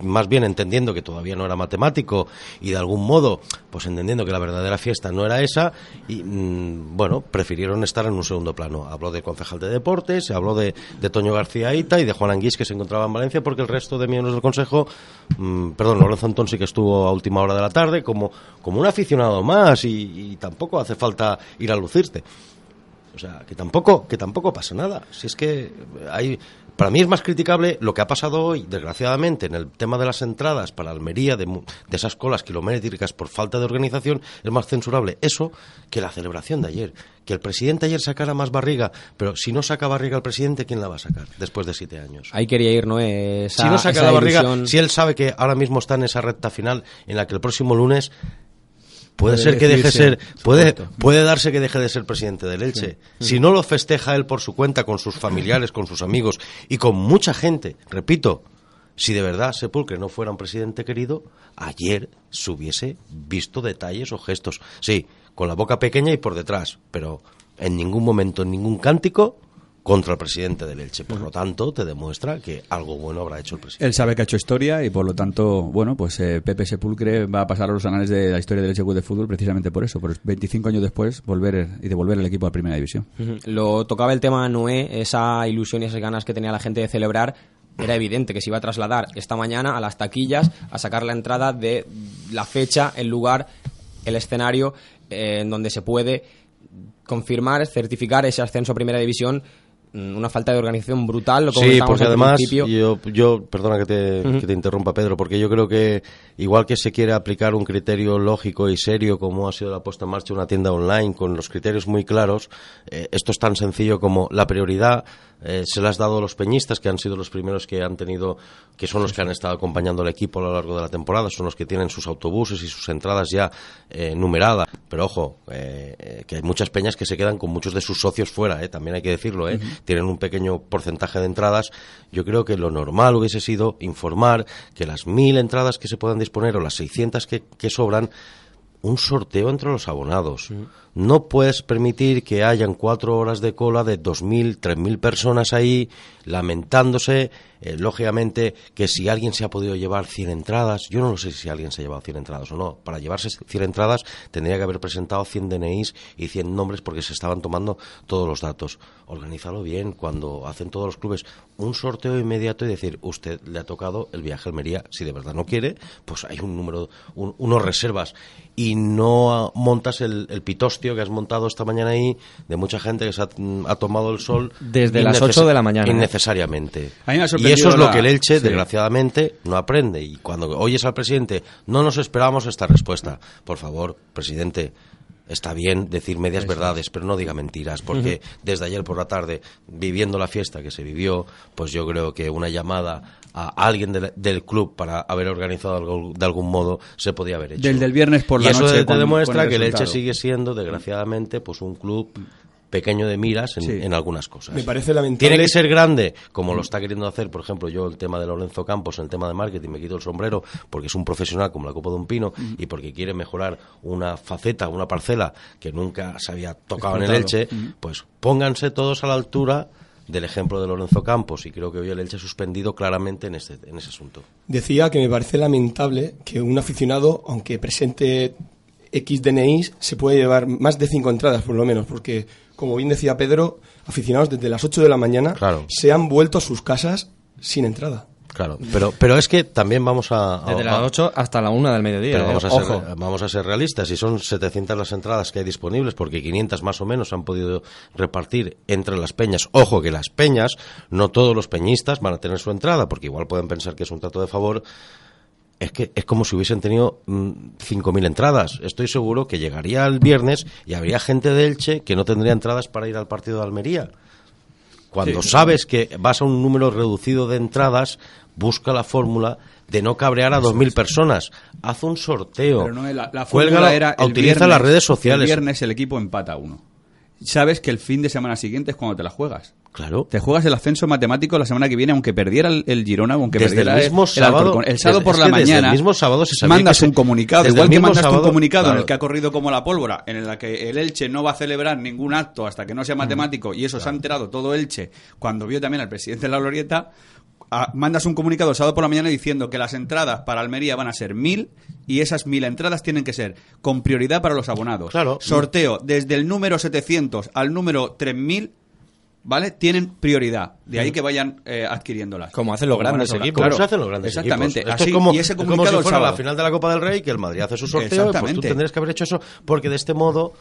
más bien entendiendo que todavía no era matemático y de algún modo, pues entendiendo que la verdadera fiesta no era esa, y mm, bueno, prefirieron estar en un segundo plano. Habló del concejal de deportes, se habló de, de Toño García Ita y de Juan Anguís que se encontraba en Valencia porque el resto de miembros del consejo, mm, perdón, Lorenzo Antón sí que estuvo a última hora de la tarde como, como un aficionado más y, y tampoco hace falta ir a lucirte. O sea, que tampoco, que tampoco pasa nada. Si es que hay, para mí es más criticable lo que ha pasado hoy, desgraciadamente, en el tema de las entradas para Almería, de, de esas colas kilométricas por falta de organización, es más censurable eso que la celebración de ayer. Que el presidente ayer sacara más barriga, pero si no saca barriga el presidente, ¿quién la va a sacar después de siete años? Ahí quería ir, ¿no? Esa, si no saca esa la barriga, ilusión. si él sabe que ahora mismo está en esa recta final en la que el próximo lunes puede, Puede ser que deje ser, puede, puede darse que deje de ser presidente del Elche. Si no lo festeja él por su cuenta, con sus familiares, con sus amigos y con mucha gente, repito, si de verdad Sepulcre no fuera un presidente querido, ayer se hubiese visto detalles o gestos. Sí, con la boca pequeña y por detrás, pero en ningún momento, en ningún cántico, contra el presidente del Elche. Por lo tanto, te demuestra que algo bueno habrá hecho el presidente. Él sabe que ha hecho historia y por lo tanto, bueno, pues eh, Pepe Sepulcre va a pasar a los anales de la historia del Elche Club de Fútbol precisamente por eso, por 25 años después volver y devolver el equipo a Primera División. Lo tocaba el tema Noé, esa ilusión y esas ganas que tenía la gente de celebrar. Era evidente que se iba a trasladar esta mañana a las taquillas a sacar la entrada de la fecha, el lugar, el escenario eh, en donde se puede confirmar, certificar ese ascenso a Primera División. Mm, Una falta de organización brutal, lo Sí, porque además, yo, yo, perdona que te, Ujú. que te interrumpa, Pedro, porque yo creo que igual que se quiere aplicar un criterio lógico y serio, como ha sido la puesta en marcha de una tienda online, con los criterios muy claros, eh, esto es tan sencillo como la prioridad eh, se la has dado a los peñistas, que han sido los primeros que han tenido, que son los que han estado acompañando al equipo a lo largo de la temporada, son los que tienen sus autobuses y sus entradas ya eh, numeradas. Pero ojo, eh, que hay muchas peñas que se quedan con muchos de sus socios fuera, también hay que decirlo, eh, tienen un pequeño porcentaje de entradas. Yo creo que lo normal hubiese sido informar que las mil entradas que se puedan disponer o las 600 que, que sobran, un sorteo entre los abonados. No puedes permitir que hayan cuatro horas de cola de 2.000, 3.000 personas ahí lamentándose. eh, lógicamente que si alguien se ha podido llevar 100 entradas, yo no lo sé si alguien se ha llevado 100 entradas o no. Para llevarse 100 entradas tendría que haber presentado 100 DNIs y 100 nombres porque se estaban tomando todos los datos. Organízalo bien cuando hacen todos los clubes un sorteo inmediato y decir, usted le ha tocado el viaje a Almería. Si de verdad no quiere, pues hay un número, un- unos reservas. Y no montas el, el pitostio que has montado esta mañana ahí de mucha gente que se ha, mm, ha tomado el sol. Desde las innecesa- 8 de la mañana. Innecesariamente. A mí me ha Y eso es lo que el Elche, sí. desgraciadamente, no aprende. Y cuando oyes al presidente, no nos esperábamos esta respuesta. Por favor, presidente, está bien decir medias verdades, pero no diga mentiras, porque desde ayer por la tarde, viviendo la fiesta que se vivió, pues yo creo que una llamada a alguien del, del club para haber organizado algo de algún modo se podía haber hecho. Del del viernes por y la eso noche te con- demuestra con el que el Elche sigue siendo, desgraciadamente, pues un club pequeño de miras en, Sí. en algunas cosas. Me parece lamentable. Tiene que ser grande, como lo está queriendo hacer, por ejemplo, yo el tema de Lorenzo Campos, el tema de marketing, me quito el sombrero porque es un profesional como la Copa de un Pino y porque quiere mejorar una faceta, una parcela que nunca se había tocado en el. Elche, pues pónganse todos a la altura del ejemplo de Lorenzo Campos y creo que hoy el Elche ha suspendido claramente en, este, en ese asunto. Decía que me parece lamentable que un aficionado, aunque presente X DNIs, se puede llevar más de cinco entradas, por lo menos, porque, como bien decía Pedro, aficionados desde las 8 de la mañana se han vuelto a sus casas sin entrada. Claro, pero, pero es que también vamos a... a- Desde las a- 8 hasta la 1 del mediodía. Pero eh. vamos a, Ojo. ser, vamos a ser realistas. Si son 700 las entradas que hay disponibles, porque 500 más o menos han podido repartir entre las peñas. Ojo que las peñas, no todos los peñistas van a tener su entrada, porque igual pueden pensar que es un trato de favor. Es que es como si hubiesen tenido mm, 5.000 entradas. Estoy seguro que llegaría el viernes y habría gente de Elche que no tendría entradas para ir al partido de Almería. Cuando Sí. sabes que vas a un número reducido de entradas, busca la fórmula de no cabrear a 2.000 personas. Haz un sorteo. Pero no, la, la fórmula era el utiliza viernes- las redes sociales. El viernes el equipo empata uno. Sabes que el fin de semana siguiente es cuando te la juegas. Claro. Te juegas el ascenso matemático la semana que viene, aunque perdiera el, el Girona, aunque Desde perdiera el mismo el sábado-. El sábado por la desde el mañana mismo sábado se mandas un comunicado, igual el que sábado- un comunicado en el que ha corrido como la pólvora, en el que el Elche no va a celebrar ningún acto hasta que no sea matemático, y eso se ha enterado todo Elche cuando vio también al presidente de la Glorieta, a- mandas un comunicado el sábado por la mañana diciendo que las entradas para Almería van a ser mil y esas mil entradas tienen que ser con prioridad para los abonados. Claro. Sorteo desde el número 700 al número 3000, ¿vale? Tienen prioridad. De ahí que vayan eh, adquiriéndolas. Como hacen los grandes equipos. Como Claro. se hacen los grandes Exactamente. equipos. Esto Así- es como, y ese es como comunicado si el fuera la final de la Copa del Rey que el Madrid hace su sorteo, pues tú Exactamente. tendrías que haber hecho eso porque de este modo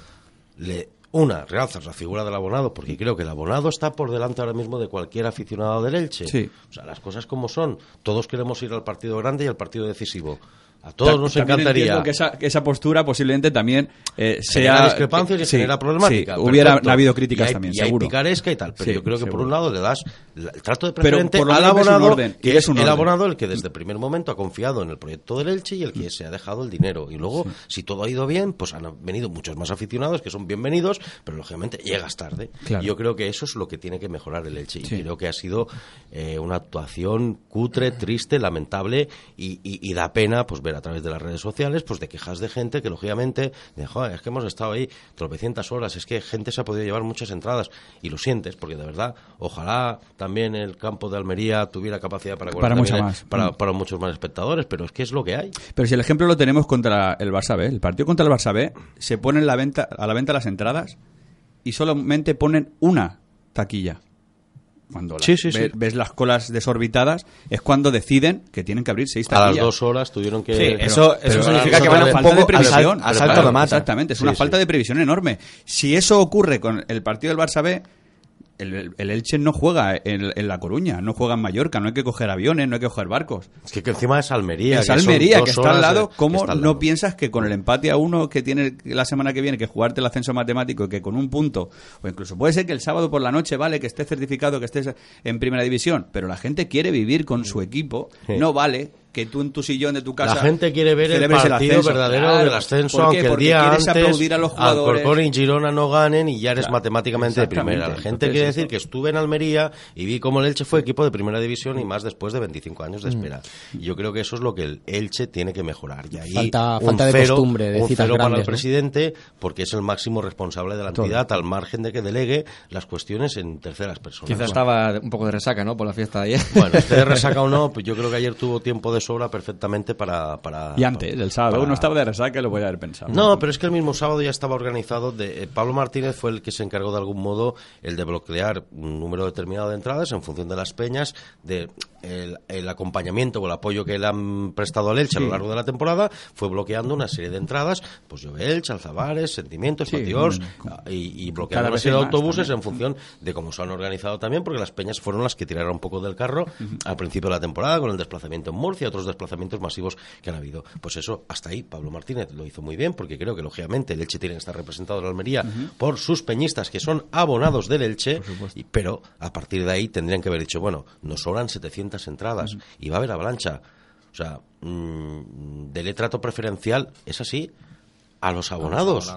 le una, realzas la figura del abonado, porque creo que el abonado está por delante ahora mismo de cualquier aficionado del Elche. Sí. O sea, las cosas como son. Todos queremos ir al partido grande y al partido decisivo. A todos nos encantaría. que esa, que esa postura posiblemente también eh, genera sea discrepancias y sí, genera problemática. sí, hubiera habido críticas Y hay- también, y hay seguro. picaresca y tal, pero Sí, yo creo que por un lado le das el trato de Pero preferente por al abonado, orden, que es un el abonado el que desde el primer momento ha confiado en el proyecto del Elche y el que se ha dejado el dinero. Y luego, si todo ha ido bien, pues han venido muchos más aficionados que son bienvenidos, pero lógicamente llegas tarde. Claro. Y yo creo que eso es lo que tiene que mejorar el Elche. Y creo que ha sido eh, una actuación cutre, triste, lamentable y, y- y da pena pues ver a través de las redes sociales, pues de quejas de gente que lógicamente, de, "Joder, es que hemos estado ahí tropecientas horas, es que gente se ha podido llevar muchas entradas y lo sientes, porque de verdad, ojalá también el campo de Almería tuviera capacidad para, Para mucha eh, más. para, Mm. para muchos más espectadores, pero es que es lo que hay. Pero si el ejemplo lo tenemos contra el Barça B, el partido contra el Barça B, se ponen la venta, a la venta las entradas y solamente ponen una taquilla. Cuando Sí, sí, sí. ve- ves las colas desorbitadas, es cuando deciden que tienen que abrir seis A las taquillas. dos horas tuvieron que... Sí, Pero- eso, pero significa eso que van a falta de previsión. Claro, lo mata. Exactamente, es Sí, una sí. falta de previsión enorme. Si eso ocurre con el partido del Barça B, el, el- el Elche no juega en, en La Coruña, no juega en Mallorca, no hay que coger aviones, no hay que coger barcos. Es que, que encima es Almería. Es que Almería, que está al lado. ¿Cómo no piensas que con el empate a uno que tiene la semana que viene que jugarte el ascenso matemático y que con un punto, o incluso puede ser que el sábado por la noche, vale, que estés certificado, que estés en primera división, pero la gente quiere vivir con su equipo, Sí. no vale que tú en tu sillón de tu casa La gente quiere ver el partido ascenso. verdadero Claro. del ascenso, aunque el Porque día antes aplaudir a los jugadores. Alcorcón y Girona no ganen y ya eres Claro, matemáticamente de primera. La gente quiere decir que estuve en Almería y vi cómo el Elche fue equipo de primera división y más después de 25 años de espera. Y yo creo que eso es lo que el Elche tiene que mejorar. Y ahí Falta- un falta de cero- costumbre de un citas cero para el grandes, ¿no? presidente porque es el máximo responsable de la Todo. entidad al margen de que delegue las cuestiones en terceras personas. Quizás estaba un poco de resaca, ¿no? Por la fiesta de ayer. Bueno, esté de resaca o no, pues yo creo que ayer tuvo tiempo de sobra perfectamente para... para Y antes, el sábado, para- uno estaba de resaca lo voy a haber pensado. No, pero es que el mismo sábado ya estaba organizado. De, eh, Pablo Martínez fue el que se encargó de algún modo el de bloquear un número determinado de entradas en función de las peñas, de el, el acompañamiento o el apoyo que le han prestado al Elche a lo largo de la temporada, fue bloqueando una serie de entradas, pues yo Elche, Alzabares, Sentimientos, Sí, ah, y, y bloqueando una serie de autobuses también. en función de cómo se han organizado también, porque las peñas fueron las que tiraron un poco del carro al principio de la temporada, con el desplazamiento en Murcia, otros desplazamientos masivos que han habido. Pues eso, hasta ahí, Pablo Martínez lo hizo muy bien, porque creo que lógicamente el Elche tiene que estar representado en Almería por sus peñistas, que son abonados del Elche, y- pero a partir de ahí tendrían que haber dicho, bueno, nos sobran 700 entradas y va a haber avalancha. O sea, mm, dele trato preferencial, es así, a los abonados.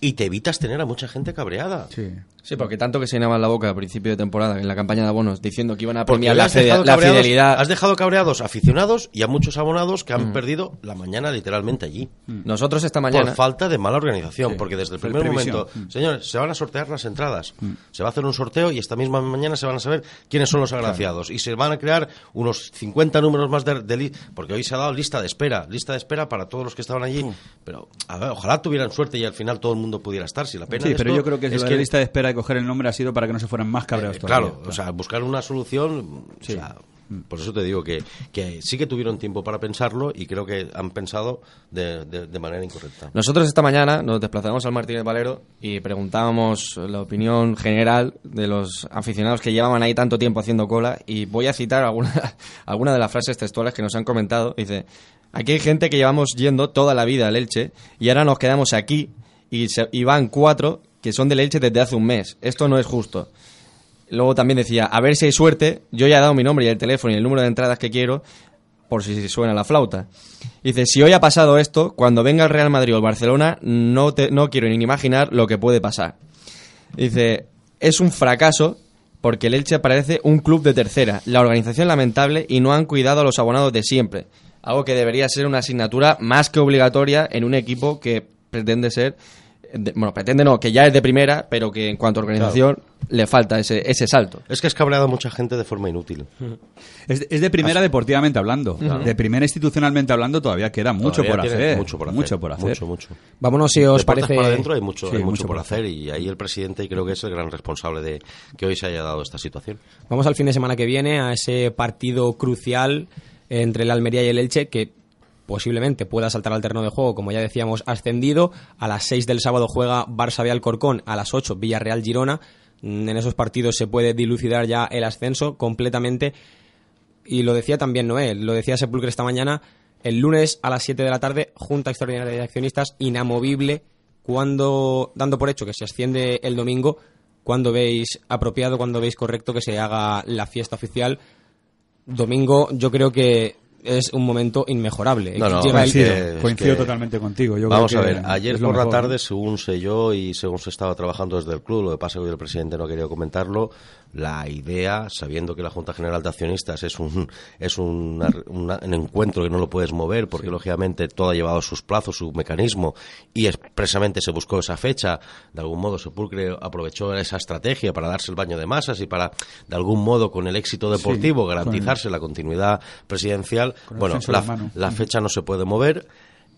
Y te evitas tener a mucha gente cabreada. Sí. Sí, porque tanto que se llenaban la boca a principio de temporada en la campaña de abonos diciendo que iban a premiar la, cabreados- fidelidad. Has dejado cabreados aficionados y a muchos abonados que han Mm. perdido la mañana literalmente allí. Nosotros esta mañana. Por falta de mala organización, Sí. porque desde el primer previsión. momento, Mm. señores, se van a sortear las entradas, se va a hacer un sorteo y esta misma mañana se van a saber quiénes son los agraciados y se van a crear unos 50 números más de, de porque hoy se ha dado lista de espera, lista de espera para todos los que estaban allí, pero a ver, ojalá tuvieran suerte y al final todo el mundo pudiera estar. Si la pena Sí, pero esto yo creo que, es la lista de espera de coger el nombre ha sido para que no se fueran más cabreados eh, todavía. claro, o sea, buscar una solución. o sea, por eso te digo que, que sí que tuvieron tiempo para pensarlo y creo que han pensado de, de- de manera incorrecta. Nosotros esta mañana nos desplazamos al Martínez Valero y preguntábamos la opinión general de los aficionados que llevaban ahí tanto tiempo haciendo cola y voy a citar alguna, alguna de las frases textuales que nos han comentado. Dice, aquí hay gente que llevamos yendo toda la vida al Elche y ahora nos quedamos aquí y, se- y van cuatro que son del Elche desde hace un mes. Esto no es justo. Luego también decía, a ver si hay suerte, yo ya he dado mi nombre y el teléfono y el número de entradas que quiero, por si suena la flauta. Dice, si hoy ha pasado esto, cuando venga el Real Madrid o el Barcelona, no, te, no quiero ni imaginar lo que puede pasar. Dice, es un fracaso porque el Elche parece un club de tercera, la organización lamentable y no han cuidado a los abonados de siempre. Algo que debería ser una asignatura más que obligatoria en un equipo que pretende ser, de- bueno, pretende no, que ya es de primera, pero que en cuanto a organización le falta ese, ese salto. Es que has cabreado a mucha gente de forma inútil. Es, de- es de primera deportivamente hablando. Claro. De primera institucionalmente hablando todavía queda mucho Todavía por hacer. Mucho por hacer. Mucho por hacer. Mucho, mucho. Vámonos, si os parece- para adentro hay mucho, Sí, hay mucho, mucho por por hacer y ahí el presidente creo que es el gran responsable de que hoy se haya dado esta situación. Vamos al fin de semana que viene a ese partido crucial entre el Almería y el Elche que posiblemente pueda saltar al terreno de juego, como ya decíamos, ascendido. A las 6 del sábado juega Barça B Alcorcón, a las 8 Villarreal Girona. Mm, En esos partidos se puede dilucidar ya el ascenso completamente. Y lo decía también Noé, lo decía Sepulcre esta mañana, el lunes a las 7 de la tarde, Junta Extraordinaria de Accionistas, inamovible, cuando, dando por hecho que se asciende el domingo, cuando veis apropiado, cuando veis correcto que se haga la fiesta oficial. Domingo, yo creo que es un momento inmejorable. No, no, Llega es el- que- es coincido que- totalmente contigo. Yo Vamos creo a ver, ayer por la tarde, ¿no? según sé yo y según se estaba trabajando desde el club, lo que pasa es que hoy el presidente no ha querido comentarlo, la idea, sabiendo que la Junta General de Accionistas es un, es una- una- un encuentro que no lo puedes mover, porque lógicamente todo ha llevado sus plazos, su mecanismo, y expresamente se buscó esa fecha, de algún modo Sepulcre aprovechó esa estrategia para darse el baño de masas y para, de algún modo, con el éxito deportivo, garantizarse la continuidad presidencial. Bueno, la, la la fecha no se puede mover.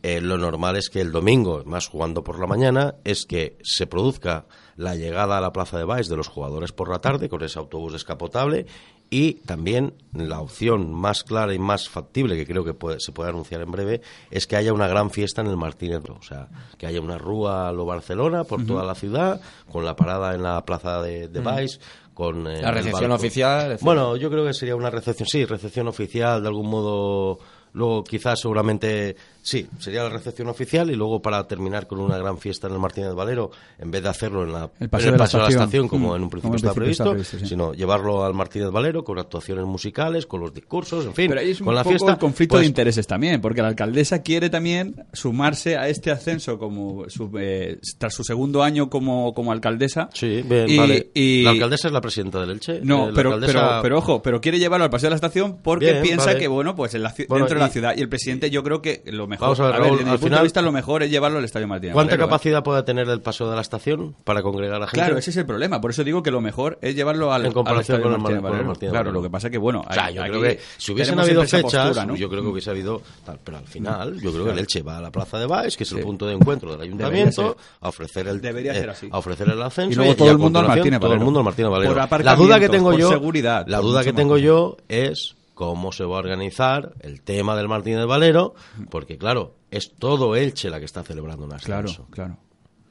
Eh, lo normal es que el domingo, más jugando por la mañana, es que se produzca la llegada a la plaza de Baix de los jugadores por la tarde con ese autobús descapotable y también la opción más clara y más factible que creo que puede- se puede anunciar en breve es que haya una gran fiesta en el Martínez, o sea, que haya una rúa a lo Barcelona por toda la ciudad con la parada en la plaza de, de. Baix con eh, La recepción oficial. Bueno, yo creo que sería una recepción, sí, recepción oficial, de algún modo. Luego, quizás, seguramente, sí, sería la recepción oficial y luego para terminar con una gran fiesta en el Martínez Valero, en vez de hacerlo en, la, El en paseo de la paseo de la estación, como mm, en un principio estaba previsto, estaba previsto, sí. sino llevarlo al Martínez Valero con actuaciones musicales, con los discursos, en fin, Pero ahí es un con la poco fiesta. el conflicto pues, de intereses también, porque la alcaldesa quiere también sumarse a este ascenso como su, eh, tras su segundo año como, como alcaldesa. Sí, bien, Y- vale. y- ¿La alcaldesa es la presidenta del Elche? No, Eh, pero, alcaldesa- pero, pero ojo, pero quiere llevarlo al paseo de la estación porque Bien, piensa vale. que, bueno, pues en la Bueno, dentro de la ciudad. Y el presidente, yo creo que lo mejor. Vamos a ver, Raúl, desde mi al punto final- de vista, lo mejor es llevarlo al Estadio Martínez. ¿Cuánta Valero, ¿eh? capacidad puede tener el paseo de la estación para congregar a la gente? Claro, ese es el problema. Por eso digo que lo mejor es llevarlo al, En comparación al Estadio con Martínez Mar- con el Valero. Martínez Claro, Valero. lo que pasa que, bueno, O sea, yo aquí creo que si hubiesen habido fechas, postura, ¿no? yo creo que hubiese habido tal, pero al final, yo creo que el. Elche va a la Plaza de Baix, que es el Sí. punto de encuentro del ayuntamiento, a ofrecer el Debería eh, ser así. a ofrecer el ascenso Y luego todo el mundo al Martínez todo el Valero. mundo al Martínez Valero. Por la duda que tengo yo, seguridad, la duda que tengo yo es cómo se va a organizar el tema del Martínez Valero, porque claro, es todo Elche la que está celebrando un ascenso. Claro, claro.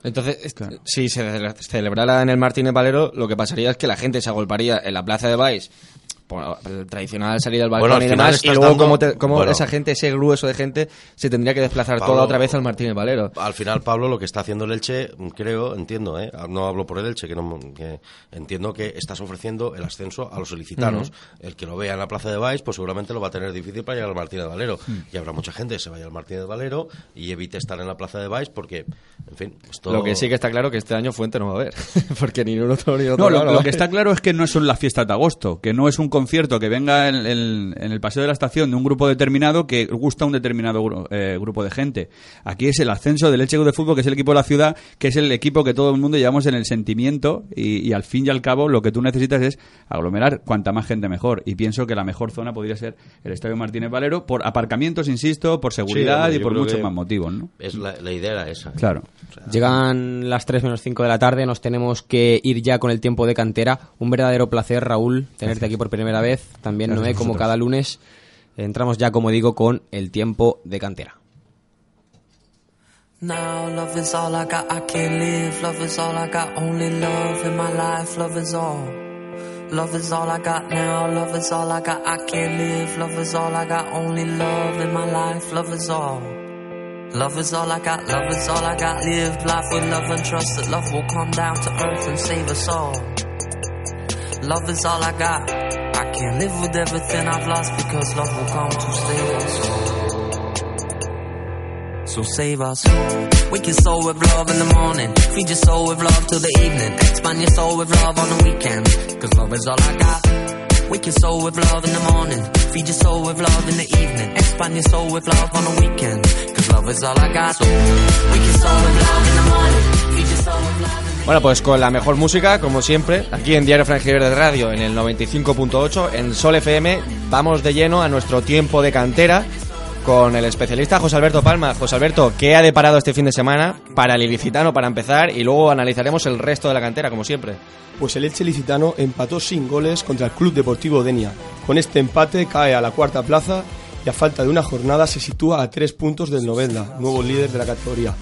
Entonces, si se cele- celebrara en el Martínez Valero, lo que pasaría es que la gente se agolparía en la plaza de Baix, tradicional salir del balcón Bueno, al y final demás, y luego dando- te- bueno. esa gente, ese grueso de gente, se tendría que desplazar Pablo, toda otra vez al Martínez Valero. Al final, Pablo, lo que está haciendo el Elche, creo, entiendo, ¿eh? no hablo por el Elche, que, no, que entiendo que estás ofreciendo el ascenso a los solicitanos. El que lo vea en la Plaza de Baix, pues seguramente lo va a tener difícil para llegar al Martínez Valero. Y habrá mucha gente que se vaya al Martínez Valero y evite estar en la Plaza de Baix porque, en fin, esto... Lo que sí que está claro que este año Fuente no va a haber, porque ni uno ni otro No, lo, lo va que está claro es que no son las fiestas de agosto, que no es un concierto que venga en, en- en el paseo de la estación de un grupo determinado que gusta a un determinado gru- eh, grupo de gente. Aquí es el ascenso del Elche de Fútbol, que es el equipo de la ciudad, que es el equipo que todo el mundo llevamos en el sentimiento y, y al fin y al cabo lo que tú necesitas es aglomerar cuanta más gente mejor. Y pienso que la mejor zona podría ser el Estadio Martínez Valero por aparcamientos, insisto, por seguridad hombre, y por muchos más motivos, ¿no? Es la, la idea era esa. Claro. Llegan las 3 menos 5 de la tarde, nos tenemos que ir ya con el tiempo de cantera. Un verdadero placer, Raúl, tenerte aquí por primera vez. También Gracias Noé, como cada lunes. Entramos ya, como digo, con el tiempo de cantera. Now love is all I got, I can't live. Love is all I got, only love in my life. Love is all. Love is all I got now. Love is all I got, I can't live. Love is all I got, only love in my life. Love is all. Love is all I got, love is all I got. Live life with love and trust that love will come down to earth and save us all. Love is all I got. I can't live with everything I've lost because love will come to save us. So save us. Wake your soul with love in the morning. Feed your soul with love till the evening. Expand your soul with love on the weekend. Cause love is all I got. Wake your soul with love in the morning. Feed your soul with love in the evening. Expand your soul with love on the weekend. Cause love is all I got. So wake your soul with love in the morning. Feed your soul with love. Bueno, pues con la mejor música, como siempre, aquí en Diario Frangiverde de Radio, en el 95.8, en Sol FM, vamos de lleno a nuestro tiempo de cantera con el especialista José Alberto Palma. José Alberto, ¿qué ha deparado este fin de semana para el ilicitano para empezar? Y luego analizaremos el resto de la cantera, como siempre. Pues el Elche Licitano empató sin goles contra el Club Deportivo Denia. Con este empate cae a la cuarta plaza y a falta de una jornada se sitúa a tres puntos del Novelda, nuevo líder de la categoría.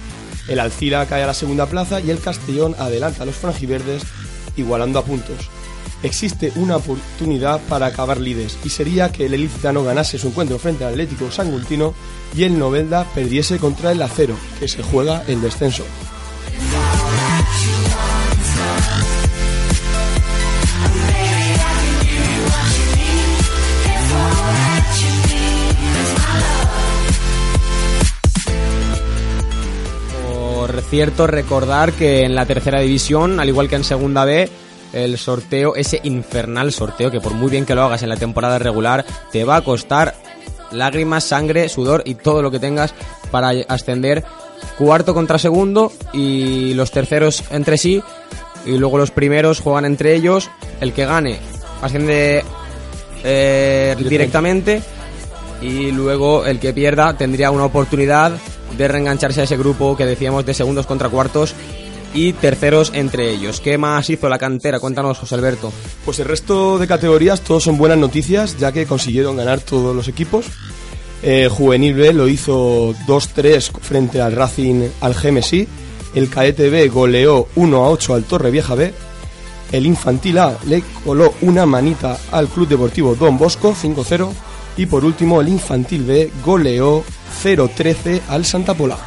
El Alcira cae a la segunda plaza y el Castellón adelanta a los franjiverdes igualando a puntos. Existe una oportunidad para acabar líderes y sería que el Ilicitano ganase su encuentro frente al Atlético Sangultino y el Novelda perdiese contra el Acero, que se juega el descenso. Por cierto, recordar que en la tercera división, al igual que en segunda B, el sorteo, ese infernal sorteo que por muy bien que lo hagas en la temporada regular, te va a costar lágrimas, sangre, sudor y todo lo que tengas para ascender cuarto contra segundo y los terceros entre sí y luego los primeros juegan entre ellos, el que gane asciende eh, directamente y luego el que pierda tendría una oportunidad de reengancharse a ese grupo que decíamos de segundos contra cuartos y terceros entre ellos. ¿Qué más hizo la cantera? Cuéntanos, José Alberto. Pues el resto de categorías todos son buenas noticias, ya que consiguieron ganar todos los equipos. Eh, Juvenil B lo hizo 2-3 frente al Racing al GMSI. El Cadete B goleó 1-8 al Torre Vieja B. El Infantil A le coló una manita al Club Deportivo Don Bosco 5-0. Y por último, el Infantil B goleó 0-13 al Santa Pola.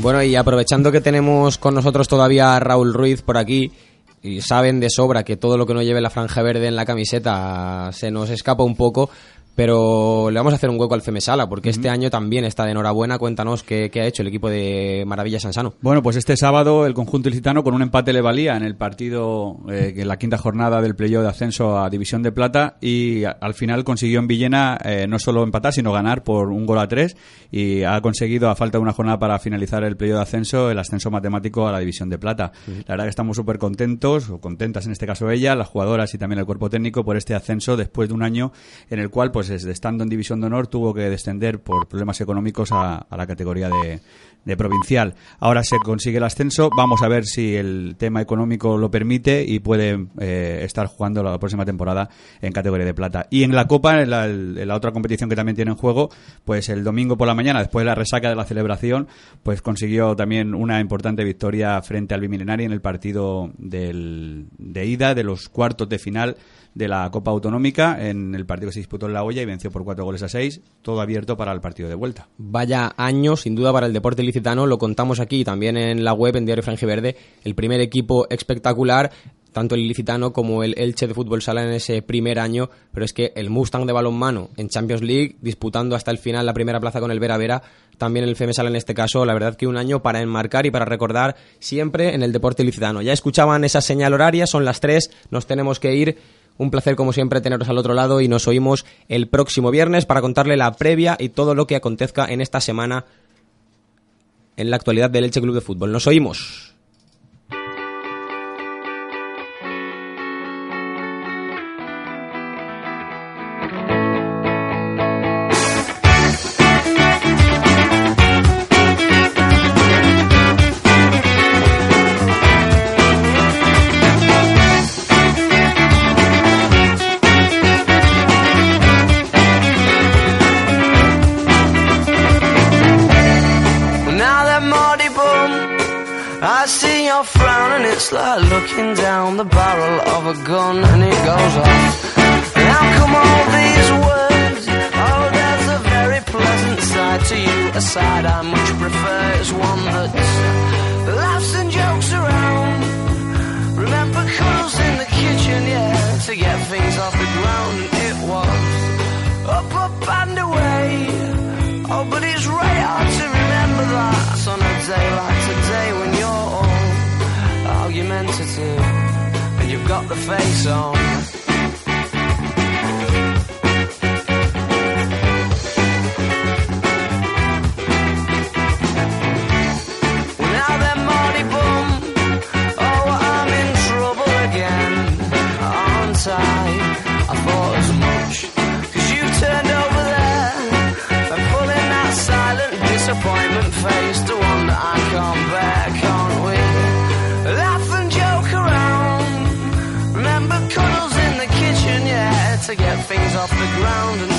Bueno, y aprovechando que tenemos con nosotros todavía a Raúl Ruiz por aquí, y saben de sobra que todo lo que no lleve la franja verde en la camiseta se nos escapa un poco, pero le vamos a hacer un hueco al Femesala, porque este año también está de enhorabuena. Cuéntanos qué, qué ha hecho el equipo de Maravilla Sansano. Bueno, pues este sábado el conjunto ilicitano con un empate le valía en el partido, eh, en la quinta jornada del playoff de ascenso a División de Plata y al final consiguió en Villena eh, no solo empatar, sino ganar por un gol a tres y ha conseguido, a falta de una jornada para finalizar el playoff de ascenso, el ascenso matemático a la División de Plata. La verdad que estamos súper contentos, o contentas en este caso ella, las jugadoras y también el cuerpo técnico por este ascenso después de un año en el cual, pues desde estando en División de Honor, tuvo que descender por problemas económicos a, la categoría de, de provincial. Ahora se consigue el ascenso, vamos a ver si el tema económico lo permite y puede eh, estar jugando la próxima temporada en categoría de plata. Y en la Copa, en la, otra competición que también tiene en juego, pues el domingo por la mañana, después de la resaca de la celebración, pues consiguió también una importante victoria frente al Bimilenario en el partido del- de ida de los cuartos de final de la Copa Autonómica en el partido que se disputó en La Hoya y venció por cuatro goles a seis, todo abierto para el partido de vuelta. Vaya año, sin duda, para el deporte ilicitano. Lo contamos aquí también en la web, en Diario Frangiverde. El primer equipo espectacular, tanto el ilicitano como el Elche de Fútbol Sala en ese primer año. Pero es que el Mustang de balonmano en Champions League, disputando hasta el final la primera plaza con el Vera Vera. También el FEMESAL en este caso, la verdad que un año para enmarcar y para recordar siempre en el deporte ilicitano. Ya escuchaban esa señal horaria, son las 3, nos tenemos que ir. Un placer como siempre teneros al otro lado y nos oímos el próximo viernes para contarle la previa y todo lo que acontezca en esta semana en la actualidad del Elche Club de Fútbol. Nos oímos.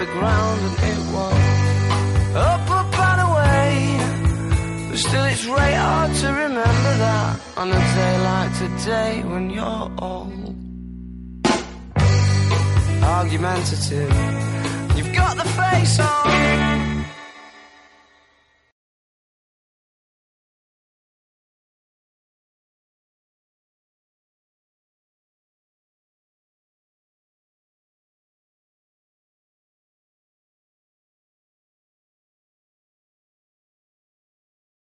the ground and it won't up, up and away. But still it's right hard to remember that on a day like today when you're old. Argumentative, you've got the face on.